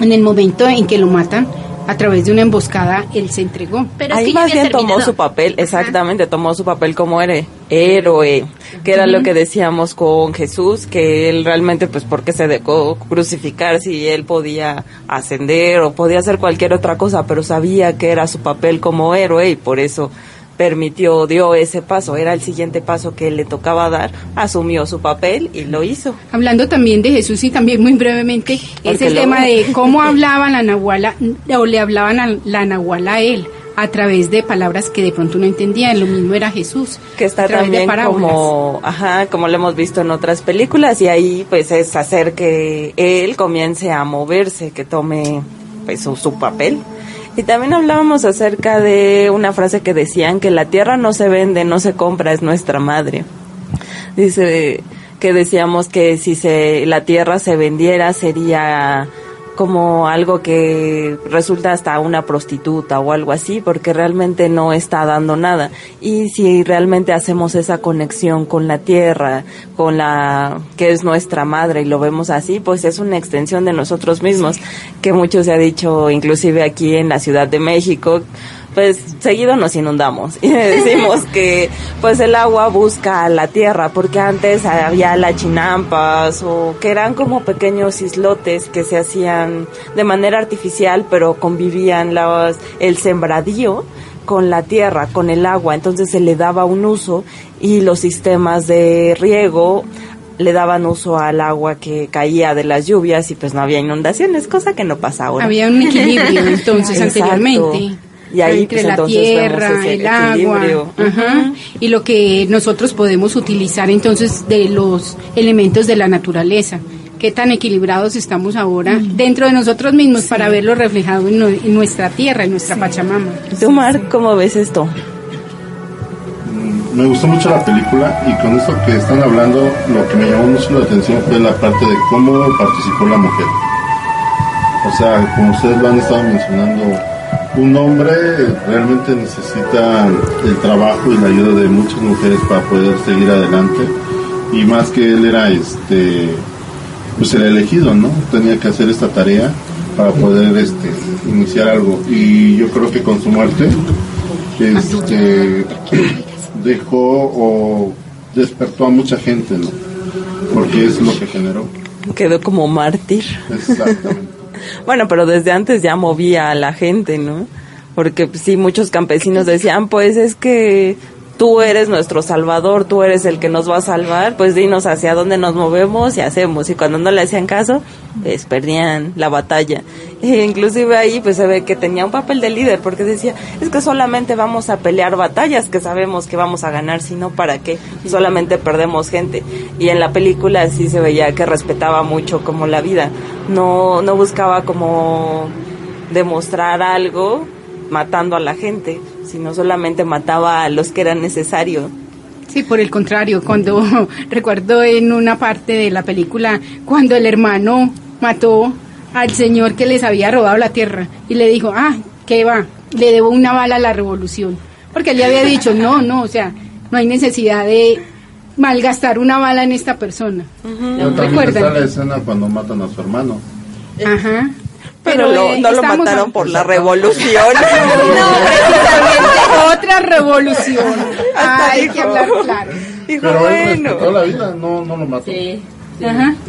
en el momento en que lo matan, a través de una emboscada él se entregó. Pero Ahí más bien tomó su papel, exactamente, tomó su papel como héroe, héroe, que era lo que decíamos con Jesús, que él realmente, pues, porque se dejó crucificar si él podía ascender o podía hacer cualquier otra cosa, pero sabía que era su papel como héroe y por eso permitió, dio ese paso, era el siguiente paso que le tocaba dar, asumió su papel y lo hizo. Hablando también de Jesús y también muy brevemente, es el tema de cómo hablaba la Nahuala o le hablaban a la Nahuala a él a través de palabras que de pronto no entendía, lo mismo era Jesús. Que está también como, ajá, como lo hemos visto en otras películas y ahí pues es hacer que él comience a moverse, que tome pues su papel. Y también hablábamos acerca de una frase que decían que la tierra no se vende, no se compra, es nuestra madre. Dice que decíamos que si se la tierra se vendiera sería como algo que resulta hasta una prostituta o algo así, porque realmente no está dando nada. Y si realmente hacemos esa conexión con la tierra, con la que es nuestra madre y lo vemos así, pues es una extensión de nosotros mismos, que mucho se ha dicho inclusive aquí en la Ciudad de México, pues seguido nos inundamos y decimos que pues el agua busca la tierra porque antes había las chinampas o que eran como pequeños islotes que se hacían de manera artificial pero convivían los, el sembradío con la tierra, con el agua, entonces se le daba un uso y los sistemas de riego le daban uso al agua que caía de las lluvias y pues no había inundaciones, cosa que no pasa ahora. Había un equilibrio entonces anteriormente. Y ahí, entre pues, la tierra, el agua, ajá, y lo que nosotros podemos utilizar entonces de los elementos de la naturaleza. Qué tan equilibrados estamos ahora dentro de nosotros mismos para verlo reflejado en, nuestra tierra, en nuestra Pachamama. ¿Tú, Mar, cómo ves esto? me gustó mucho la película y con esto que están hablando, lo que me llamó mucho la atención fue la parte de cómo participó la mujer. O sea, como ustedes lo han estado mencionando, un hombre realmente necesita el trabajo y la ayuda de muchas mujeres para poder seguir adelante. Y más que él era este pues el elegido no tenía que hacer esta tarea para poder este iniciar algo. Y yo creo que con su muerte este dejó o despertó a mucha gente no porque es lo que generó. Quedó como mártir. Exactamente bueno, pero desde antes ya movía a la gente, ¿no? Porque pues, sí, muchos campesinos decían, pues es que tú eres nuestro salvador, tú eres el que nos va a salvar, pues dinos hacia dónde nos movemos y hacemos. Y cuando no le hacían caso, pues perdían la batalla. E inclusive ahí pues se ve que tenía un papel de líder, porque decía, es que solamente vamos a pelear batallas que sabemos que vamos a ganar, sino para qué, solamente perdemos gente. Y en la película sí se veía que respetaba mucho como la vida, no, no buscaba como demostrar algo matando a la gente, sino solamente mataba a los que eran necesarios. Sí, por el contrario, cuando recuerdo en una parte de la película, cuando el hermano mató al señor que les había robado la tierra y le dijo, ah, ¿qué va? Le debo una bala a la revolución. Porque él le había dicho, no, no, o sea, no hay necesidad de malgastar una bala en esta persona. ¿Recuerdan? la escena cuando matan a su hermano. Ajá. Pero, no lo mataron por la revolución. no, precisamente otra revolución. hay que hablar claro. Pero bueno. la vida, no, no lo mató. Sí. Ajá.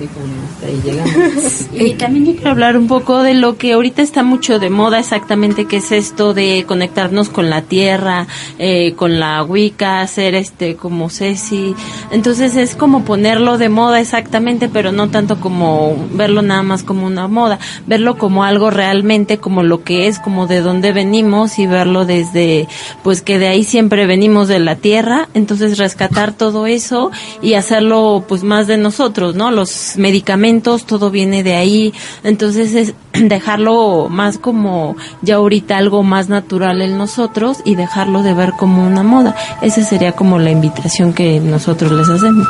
Y también quiero hablar un poco de lo que ahorita está mucho de moda exactamente, que es esto de conectarnos con la tierra, eh, con la Wicca, hacer este como Ceci. Entonces es como ponerlo de moda exactamente, pero no tanto como verlo nada más como una moda, verlo como algo realmente como lo que es, como de dónde venimos y verlo desde, pues que de ahí siempre venimos de la tierra, entonces rescatar todo eso y hacerlo pues más de nosotros, ¿no? Los medicamentos, todo viene de ahí. Entonces es dejarlo más como ya ahorita algo más natural en nosotros y dejarlo de ver como una moda. Esa sería como la invitación que nosotros les hacemos.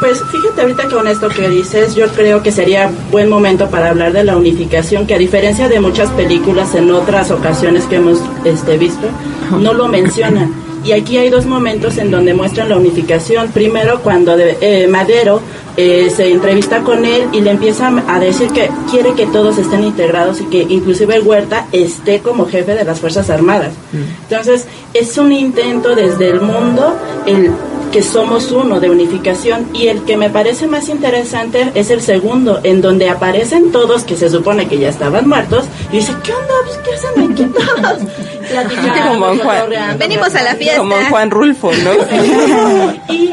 Pues fíjate ahorita con esto que dices, yo creo que sería buen momento para hablar de la unificación, que a diferencia de muchas películas en otras ocasiones que hemos este, visto, no lo mencionan. Y aquí hay dos momentos en donde muestran la unificación. Primero, cuando eh, Madero eh, se entrevista con él y le empieza a decir que quiere que todos estén integrados y que inclusive Huerta esté como jefe de las Fuerzas Armadas. Mm. Entonces, es un intento desde el mundo el que somos uno de unificación y el que me parece más interesante es el segundo en donde aparecen todos que se supone que ya estaban muertos y dice ¿qué onda? Pues, ¿qué hacen aquí todos? como Juan, Venimos a la fiesta. Como Juan Rulfo, ¿no? y,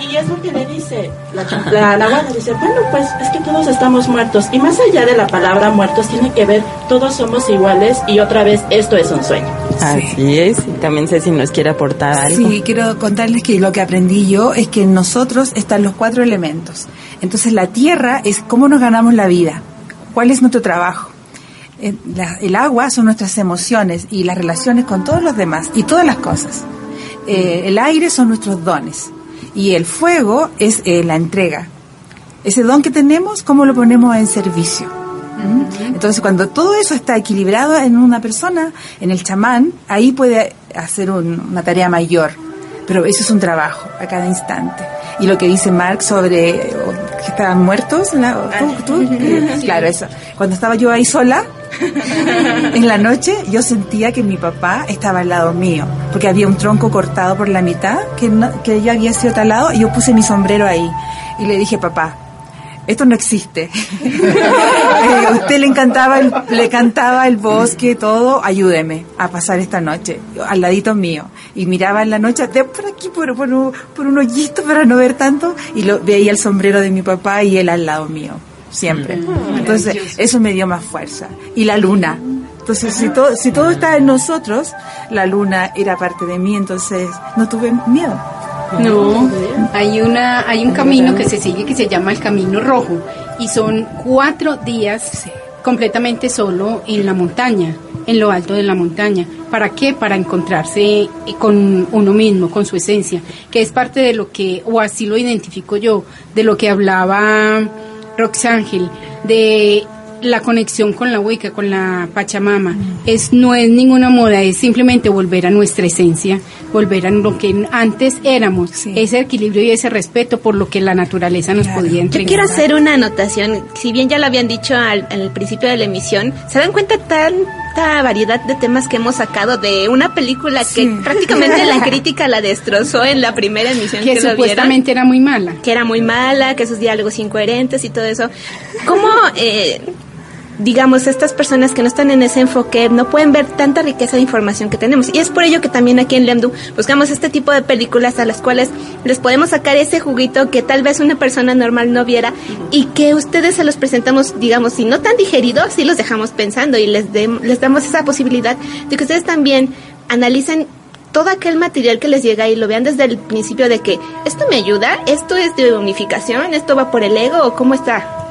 y es lo que le dice la, la, dice, bueno, pues es que todos estamos muertos. Y más allá de la palabra muertos, tiene que ver, todos somos iguales y otra vez, esto es un sueño. Así es, y también sé si nos quiere aportar algo. Sí, quiero contarles que lo que aprendí yo es que en nosotros están los cuatro elementos. Entonces la tierra es cómo nos ganamos la vida, cuál es nuestro trabajo. Eh, el agua son nuestras emociones y las relaciones con todos los demás y todas las cosas. Eh, el aire son nuestros dones y el fuego es eh, la entrega. Ese don que tenemos, ¿cómo lo ponemos en servicio? Entonces, cuando todo eso está equilibrado en una persona, en el chamán, ahí puede hacer una tarea mayor. Pero eso es un trabajo a cada instante. Y lo que dice Marx sobre que estaban muertos, claro, eso. Cuando estaba yo ahí sola, en la noche yo sentía que mi papá estaba al lado mío, porque había un tronco cortado por la mitad, que, que ya había sido talado, y yo puse mi sombrero ahí. Y le dije, papá, esto no existe. Eh, usted le encantaba, el, le cantaba el bosque, todo, ayúdeme a pasar esta noche al ladito mío. Y miraba en la noche, de por aquí, por, por, un, por un hoyito para no ver tanto, y lo, veía el sombrero de mi papá y él al lado mío, siempre. Mm. Entonces, eso me dio más fuerza. Y la luna. Entonces, si todo, si todo está en nosotros, la luna era parte de mí, entonces no tuve miedo. No, hay una, hay un camino que se sigue que se llama el Camino Rojo y son cuatro días completamente solo en la montaña, en lo alto de la montaña. ¿Para qué? Para encontrarse eh, con uno mismo, con su esencia, que es parte de lo que, o así lo identifico yo, de lo que hablaba Roxángel, de la conexión con la Wicca, con la Pachamama, es, no es ninguna moda, es simplemente volver a nuestra esencia, volver a lo que antes éramos, ese equilibrio y ese respeto por lo que la naturaleza nos podía entregar. Yo quiero hacer una anotación, si bien ya lo habían dicho al, al principio de la emisión, ¿se dan cuenta tanta variedad de temas que hemos sacado de una película que prácticamente la crítica la destrozó en la primera emisión que, que supuestamente era muy mala. Que era muy mala, que sus diálogos incoherentes y todo eso. ¿Cómo eh, digamos, estas personas que no están en ese enfoque no pueden ver tanta riqueza de información que tenemos. Y es por ello que también aquí en Lemdu buscamos este tipo de películas a las cuales les podemos sacar ese juguito que tal vez una persona normal no viera y que ustedes se los presentamos, digamos, si no tan digeridos, sí los dejamos pensando y les, les damos esa posibilidad de que ustedes también analicen todo aquel material que les llega y lo vean desde el principio de que esto me ayuda, esto es de unificación, esto va por el ego o cómo está.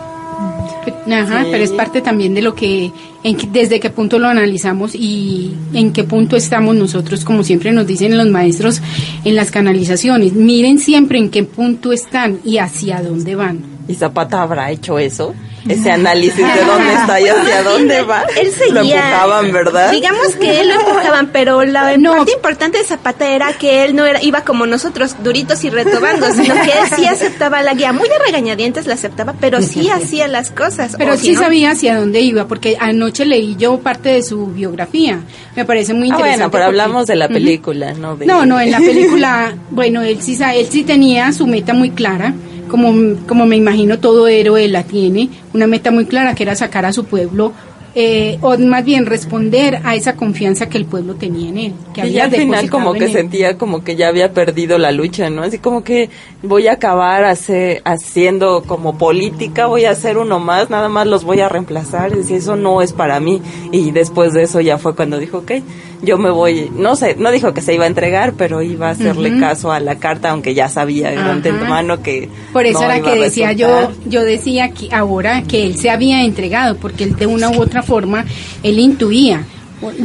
Ajá, pero es parte también de lo que, en, desde qué punto lo analizamos y en qué punto estamos nosotros, como siempre nos dicen los maestros en las canalizaciones. Miren siempre en qué punto están y hacia dónde van. ¿Y Zapata habrá hecho eso? Ese análisis de dónde está y hacia dónde va. Él seguía. Lo empujaban, ¿verdad? Digamos que él lo empujaban, pero la parte importante de Zapata era que él no era, iba como nosotros, duritos y retobando, sino que él sí aceptaba la guía. Muy a regañadientes la aceptaba, pero sí hacía las cosas. Pero sí sabía hacia dónde iba, porque anoche leí yo parte de su biografía. Me parece muy interesante. Ah, bueno, pero hablamos de la película, ¿no? No, no, en la película, bueno, él sí, él sí tenía su meta muy clara como, como me imagino todo héroe la tiene, una meta muy clara que era sacar a su pueblo eh, o más bien responder a esa confianza que el pueblo tenía en él. Que y al final como que sentía como que ya había perdido la lucha, ¿no? Así como que voy a acabar haciendo como política, voy a hacer uno más, nada más los voy a reemplazar, y eso no es para mí. Y después de eso ya fue cuando dijo, ok, yo me voy, no sé, no dijo que se iba a entregar, pero iba a hacerle caso a la carta, aunque ya sabía de antemano que... Por eso era que decía yo, yo decía que ahora que él se había entregado, porque él de una u otra forma, él intuía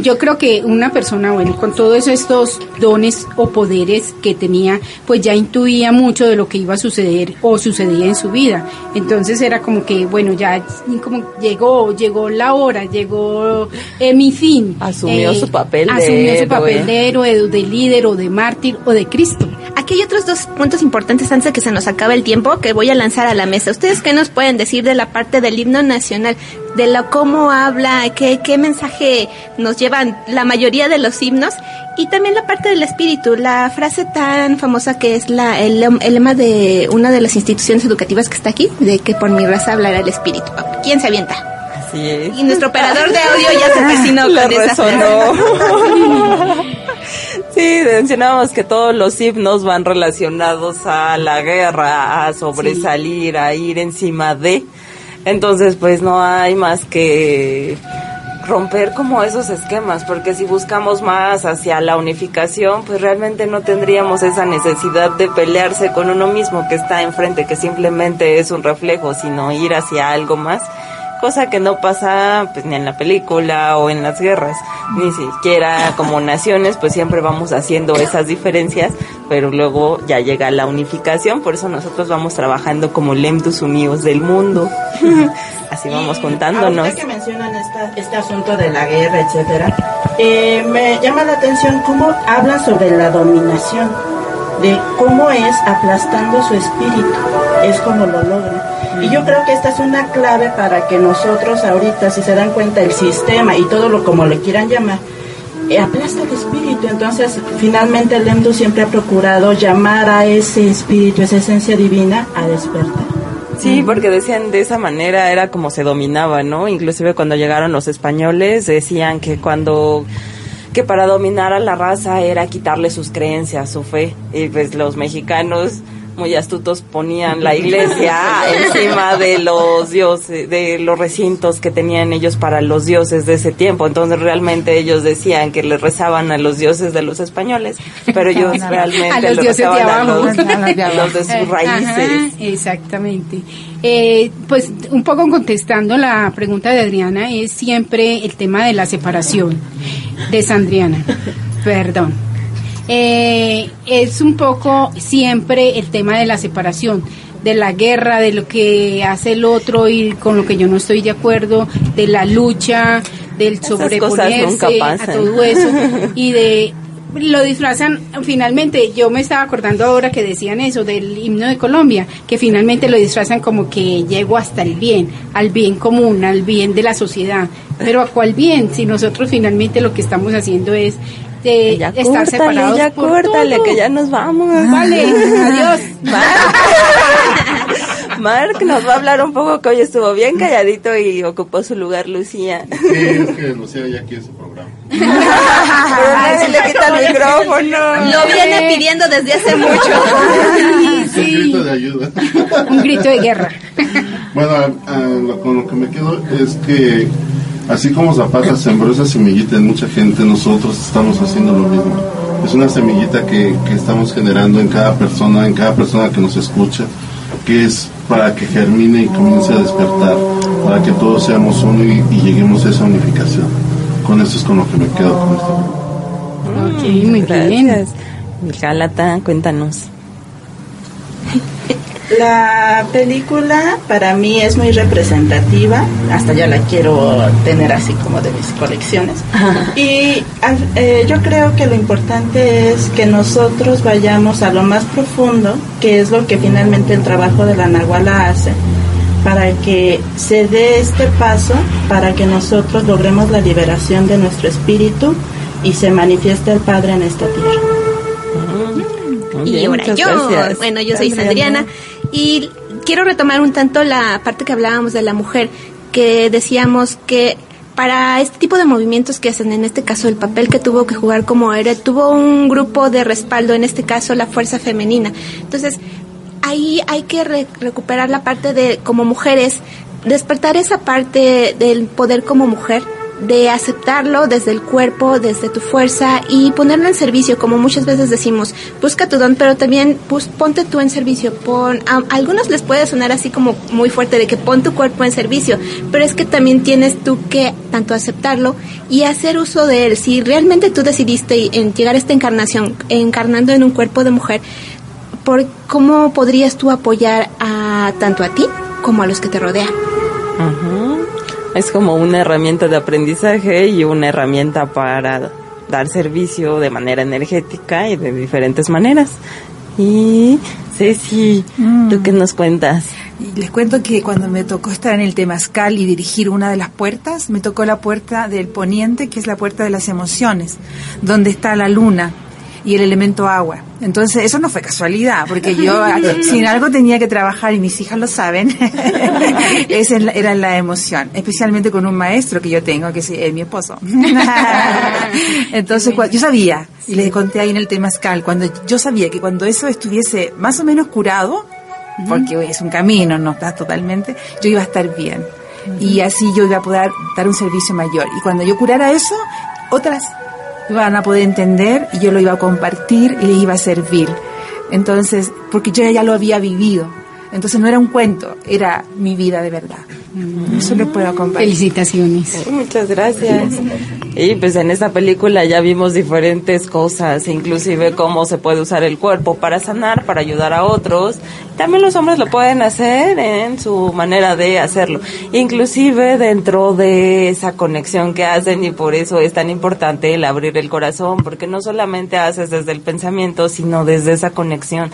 yo creo que una persona, bueno, con todos estos dones o poderes que tenía, pues ya intuía mucho de lo que iba a suceder o sucedía en su vida. Entonces era como que, bueno, ya como llegó, llegó la hora, llegó eh, mi fin. Asumió su papel asumió de Asumió su papel de héroe, de líder o de mártir o de Cristo. Aquí hay otros dos puntos importantes antes de que se nos acabe el tiempo que voy a lanzar a la mesa. ¿Ustedes qué nos pueden decir de la parte del himno nacional? De lo cómo habla, qué, qué mensaje nos llevan la mayoría de los himnos y también la parte del espíritu, la frase tan famosa que es la el, lema de una de las instituciones educativas que está aquí, de que por mi raza hablará el espíritu. ¿Quién se avienta? Así es. Y nuestro operador de audio ya se persinó con esa Sí, mencionábamos que todos los himnos van relacionados a la guerra, a sobresalir, a ir encima de. Entonces, pues no hay más que romper como esos esquemas, porque si buscamos más hacia la unificación, pues realmente no tendríamos esa necesidad de pelearse con uno mismo que está enfrente, que simplemente es un reflejo, sino ir hacia algo más cosa que no pasa pues ni en la película o en las guerras, ni siquiera como naciones, pues siempre vamos haciendo esas diferencias, pero luego ya llega la unificación, por eso nosotros vamos trabajando como Lemdus unidos del mundo. Así vamos contándonos. que mencionan este asunto de la guerra, etcétera, eh, me llama la atención cómo hablan sobre la dominación, de cómo es aplastando su espíritu, es como lo logra y yo creo que esta es una clave para que nosotros ahorita, si se dan cuenta, el sistema y todo lo como le quieran llamar, eh, aplasta el espíritu. Entonces, finalmente el EMDU siempre ha procurado llamar a ese espíritu, esa esencia divina, a despertar. Sí, porque decían de esa manera era como se dominaba, ¿no? Inclusive cuando llegaron los españoles decían que cuando que para dominar a la raza era quitarle sus creencias, su fe. Y pues los mexicanos muy astutos ponían la iglesia encima de los dioses, de los recintos que tenían ellos para los dioses de ese tiempo. Entonces realmente ellos decían que le rezaban a los dioses de los españoles, pero ellos realmente a los dioses de abajo, los, de sus raíces. exactamente. Eh, pues un poco contestando la pregunta de Adriana, es siempre el tema de la separación de Sandriana. Perdón eh, es un poco siempre el tema de la separación, de la guerra, de lo que hace el otro y con lo que yo no estoy de acuerdo, de la lucha, del sobreponerse a todo eso y de lo disfrazan finalmente yo me estaba acordando ahora que decían eso del himno de Colombia que finalmente lo disfrazan como que llegó hasta el bien al bien común al bien de la sociedad. Pero a cuál bien si nosotros finalmente lo que estamos haciendo es de ya estar córtale, separados ya córtale, que ya nos vamos. Vale, adiós. Mark nos va a hablar un poco que hoy estuvo bien calladito y ocupó su lugar Lucía. Sí, es que Lucía ya quiere su programa. Pero nadie le quita el micrófono. Lo viene pidiendo desde hace mucho. Sí, Un grito de ayuda. Un grito de guerra. Bueno, con lo que me quedo es que Así como Zapata sembró esa semillita en mucha gente, nosotros estamos haciendo lo mismo. Es una semillita que, estamos generando en cada persona, en cada persona que nos escucha, que es para que germine y comience a despertar, para que todos seamos uno y, lleguemos a esa unificación. Con eso es con lo que me quedo con esto. Ok, muy bien. Galata, cuéntanos. La película para mí es muy representativa, hasta ya la quiero tener así como de mis colecciones. Y eh, yo creo que lo importante es que nosotros vayamos a lo más profundo, que es lo que finalmente el trabajo de la Nahuala hace, para que se dé este paso, para que nosotros logremos la liberación de nuestro espíritu y se manifieste el Padre en esta tierra. y ahora yo, bueno, yo soy Sandriana y quiero retomar un tanto la parte que hablábamos de la mujer, que decíamos que para este tipo de movimientos que hacen, en este caso el papel que tuvo que jugar como héroe, tuvo un grupo de respaldo, en este caso la fuerza femenina. Entonces, ahí hay que recuperar la parte de, como mujeres, despertar esa parte del poder como mujer de aceptarlo desde el cuerpo, desde tu fuerza y ponerlo en servicio, como muchas veces decimos, busca tu don, pero también pues, ponte tú en servicio. Pon, a, algunos les puede sonar así como muy fuerte de que pon tu cuerpo en servicio, pero es que también tienes tú que tanto aceptarlo y hacer uso de él. Si realmente tú decidiste en llegar a esta encarnación, encarnando en un cuerpo de mujer, por, ¿cómo podrías tú apoyar a tanto a ti como a los que te rodean? Es como una herramienta de aprendizaje y una herramienta para dar servicio de manera energética y de diferentes maneras. Y Ceci, ¿tú mm. qué nos cuentas? Les cuento que cuando me tocó estar en el Temazcal y dirigir una de las puertas, me tocó la puerta del poniente, que es la puerta de las emociones, donde está la luna y el elemento agua. Entonces, eso no fue casualidad, porque yo sin algo tenía que trabajar y mis hijas lo saben. Esa era la emoción, especialmente con un maestro que yo tengo, que es mi esposo. Entonces, yo sabía, y les conté ahí en el temazcal, cuando yo sabía que cuando eso estuviese más o menos curado, porque es un camino, no está totalmente, yo iba a estar bien. Y así yo iba a poder dar un servicio mayor. Y cuando yo curara eso, otras van a poder entender y yo lo iba a compartir y les iba a servir. Entonces, porque yo ya lo había vivido. Entonces no era un cuento, era mi vida de verdad. Eso le puedo compartir. Felicitaciones. Muchas gracias. Y pues en esta película ya vimos diferentes cosas, inclusive cómo se puede usar el cuerpo para sanar, para ayudar a otros. También los hombres lo pueden hacer en su manera de hacerlo, inclusive dentro de esa conexión que hacen y por eso es tan importante el abrir el corazón, porque no solamente haces desde el pensamiento, sino desde esa conexión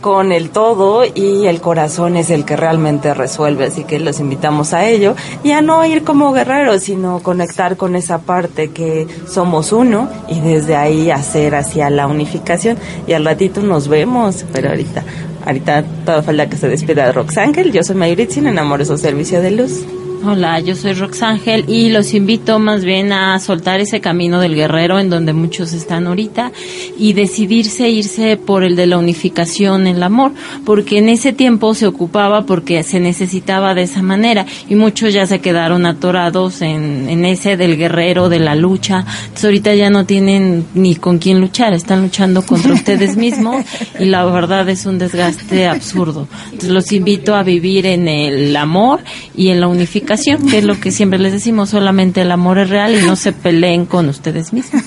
con el todo y el corazón es el que realmente resuelve, así que los invitamos a ello. Y a no ir como guerreros, sino conectar con esa parte que somos uno y desde ahí hacer hacia la unificación. Y al ratito nos vemos, pero ahorita, ahorita toda falta que se despida de Roxángel, yo soy Mayritzin en Amores o Servicio de Luz. Hola, yo soy Roxángel y los invito más bien a soltar ese camino del guerrero en donde muchos están ahorita y decidirse irse por el de la unificación, el amor, porque en ese tiempo se ocupaba porque se necesitaba de esa manera y muchos ya se quedaron atorados en, en ese del guerrero, de la lucha. Entonces ahorita ya no tienen ni con quién luchar, están luchando contra ustedes mismos y la verdad es un desgaste absurdo. Entonces los invito a vivir en el amor y en la unificación que es lo que siempre les decimos, solamente el amor es real y no se peleen con ustedes mismos.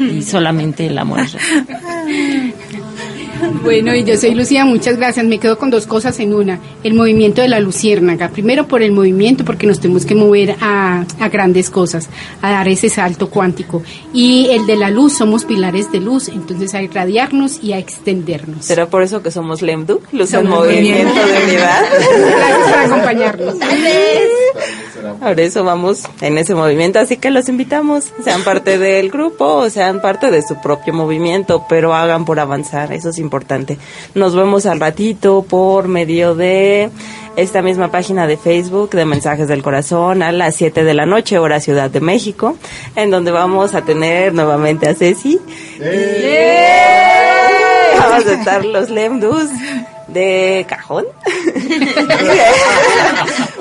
Y solamente el amor es real. Bueno, y yo soy Lucía, muchas gracias. Me quedo con dos cosas en una. El movimiento de la luciérnaga. Primero por el movimiento, porque nos tenemos que mover a, grandes cosas, a dar ese salto cuántico. Y el de la luz, somos pilares de luz, entonces a irradiarnos y a extendernos. ¿Será por eso que somos LEMDU? Luz en movimiento de unidad. Gracias por acompañarnos. Por eso vamos en ese movimiento, así que los invitamos, sean parte del grupo o sean parte de su propio movimiento, pero hagan por avanzar, eso es importante. Nos vemos al ratito por medio de esta misma página de Facebook de Mensajes del Corazón a las 7 de la noche, hora Ciudad de México, en donde vamos a tener nuevamente a Ceci. Vamos a estar los Lemdus de cajón.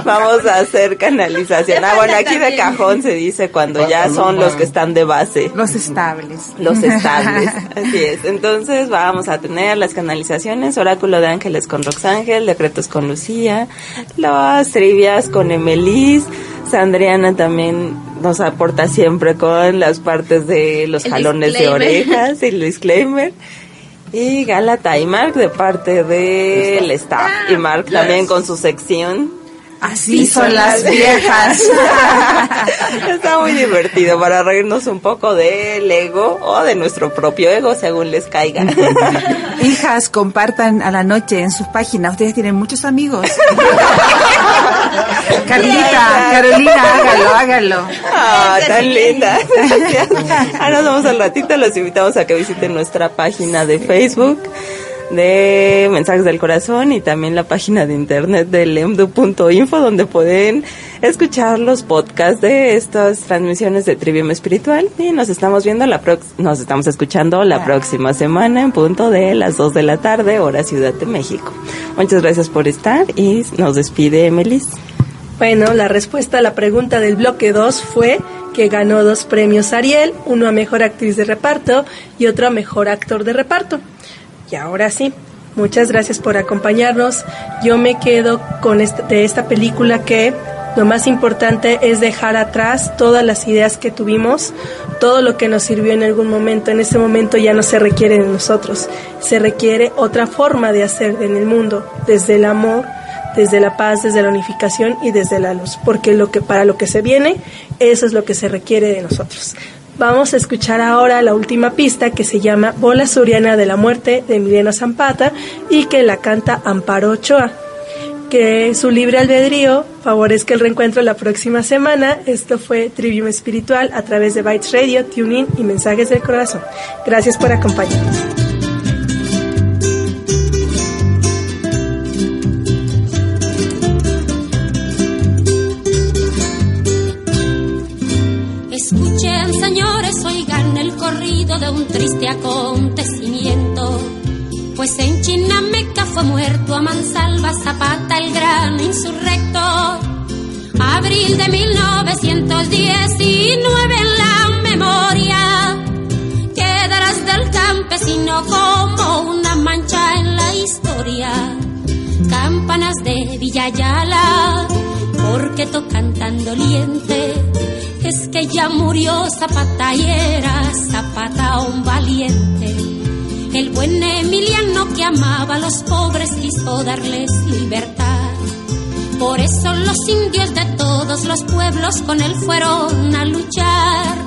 Vamos a hacer canalización. Ah, bueno, aquí de cajón se dice cuando ya son los que están de base. Los estables. Los estables, así es. Entonces vamos a tener las canalizaciones, oráculo de ángeles con Roxángel, decretos con Lucía, las trivias con Emelis, Sandriana también nos aporta siempre con las partes de los jalones de orejas y el disclaimer y Galata y Mark de parte del staff. Y Mark también con su sección. Así son las viejas. Está muy divertido para reírnos un poco del ego o de nuestro propio ego, según les caiga. Hijas, compartan a la noche en sus páginas. Ustedes tienen muchos amigos. Carlita, Carolina, hágalo, hágalo. Ah, tan linda. Ahora nos vemos al ratito. Los invitamos a que visiten nuestra página de Facebook de Mensajes del Corazón y también la página de internet de lemdu.info donde pueden escuchar los podcasts de estas transmisiones de Trivium Espiritual y nos estamos viendo la nos estamos escuchando la próxima semana en punto de las 2 de la tarde hora Ciudad de México. Muchas gracias por estar y nos despide Melis. Bueno, la respuesta a la pregunta del bloque 2 fue que ganó dos premios Ariel, uno a Mejor Actriz de Reparto y otro a Mejor Actor de Reparto. Y ahora sí, muchas gracias por acompañarnos. Yo me quedo con este, de esta película que lo más importante es dejar atrás todas las ideas que tuvimos, todo lo que nos sirvió en algún momento. En ese momento ya no se requiere de nosotros, se requiere otra forma de hacer en el mundo, desde el amor, desde la paz, desde la unificación y desde la luz, porque lo que para lo que se viene, eso es lo que se requiere de nosotros. Vamos a escuchar ahora la última pista que se llama Bola Suriana de la Muerte de Emiliano Zampata y que la canta Amparo Ochoa. Que su libre albedrío favorezca el reencuentro la próxima semana. Esto fue Trivium Espiritual a través de Bytes Radio, TuneIn y Mensajes del Corazón. Gracias por acompañarnos. Muerto a Zapata, el gran insurrecto. Abril de 1919 en la memoria. Quedarás del campesino como una mancha en la historia. Campanas de Villayala, porque tocan tan doliente es que ya murió Zapata y era Zapata un valiente. El buen Emiliano que amaba a los pobres quiso darles libertad. Por eso los indios de todos los pueblos con él fueron a luchar.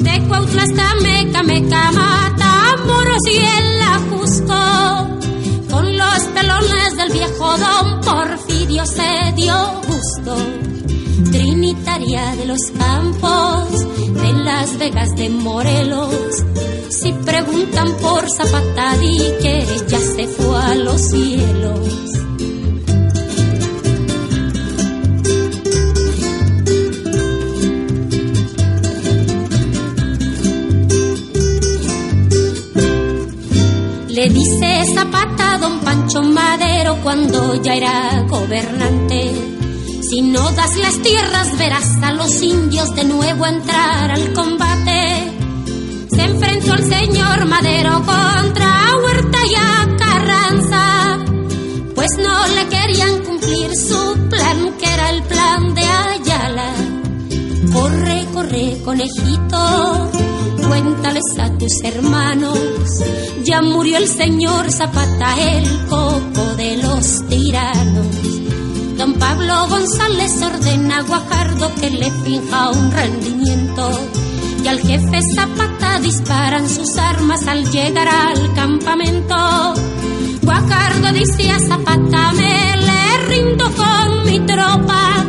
De Cuautla hasta Meca, Meca, Mata, Moros y el Ajusco. Con don Porfirio se dio gusto. Trinitaria de los campos, de Las Vegas de Morelos. Si preguntan por Zapata, que ya se fue a los cielos. Le dice Zapata a don Pancho Madero cuando ya era gobernante. Si no das las tierras verás a los indios de nuevo entrar al combate. Se enfrentó el señor Madero contra Huerta y a Carranza, pues no le querían cumplir su plan, que era el plan de Ayala. Corre, corre, conejito cuéntales a tus hermanos. Ya murió el señor Zapata, el coco de los tiranos. Don Pablo González ordena a Guajardo que le finja un rendimiento. Y al jefe Zapata disparan sus armas al llegar al campamento. Guajardo dice a Zapata, me le rindo con mi tropa.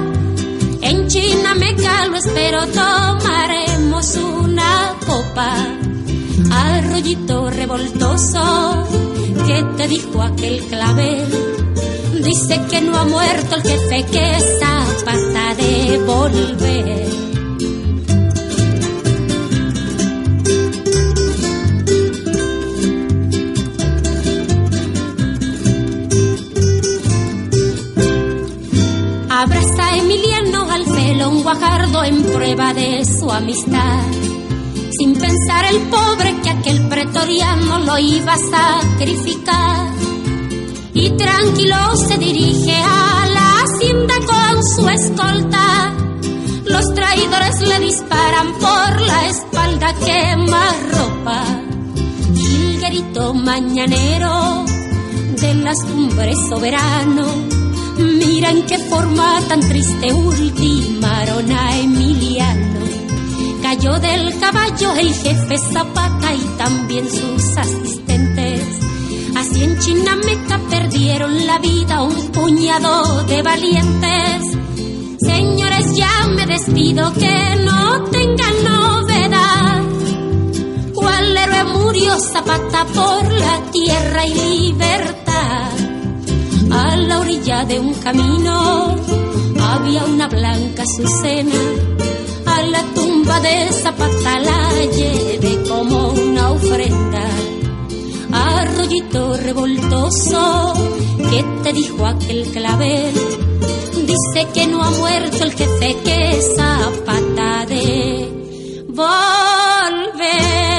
En China me calo, espero tomaremos una copa. Arroyito revoltoso, que te dijo aquel clavel? Dice que no ha muerto el jefe, que Zapata de volver. Abraza a Emiliano al felón guajardo en prueba de su amistad. Sin pensar el pobre que aquel pretoriano lo iba a sacrificar. Y tranquilo se dirige a la hacienda con su escolta. Los traidores le disparan por la espalda, quema ropa. Gilguerito mañanero de las cumbres soberano Mira en qué forma tan triste ultimaron a Emiliano. Cayó del caballo el jefe Zapata y también sus asistentes. Así en Chinameca perdieron la vida un puñado de valientes. Señores, ya me despido que no tengan novedad. ¿Cuál héroe murió Zapata por la tierra y libertad? A la orilla de un camino había una blanca azucena. A la tumba de Zapata la llevé como una ofrenda arroyito revoltoso, ¿qué te dijo aquel clavel? Dice que no ha muerto el jefe que zapata de volver.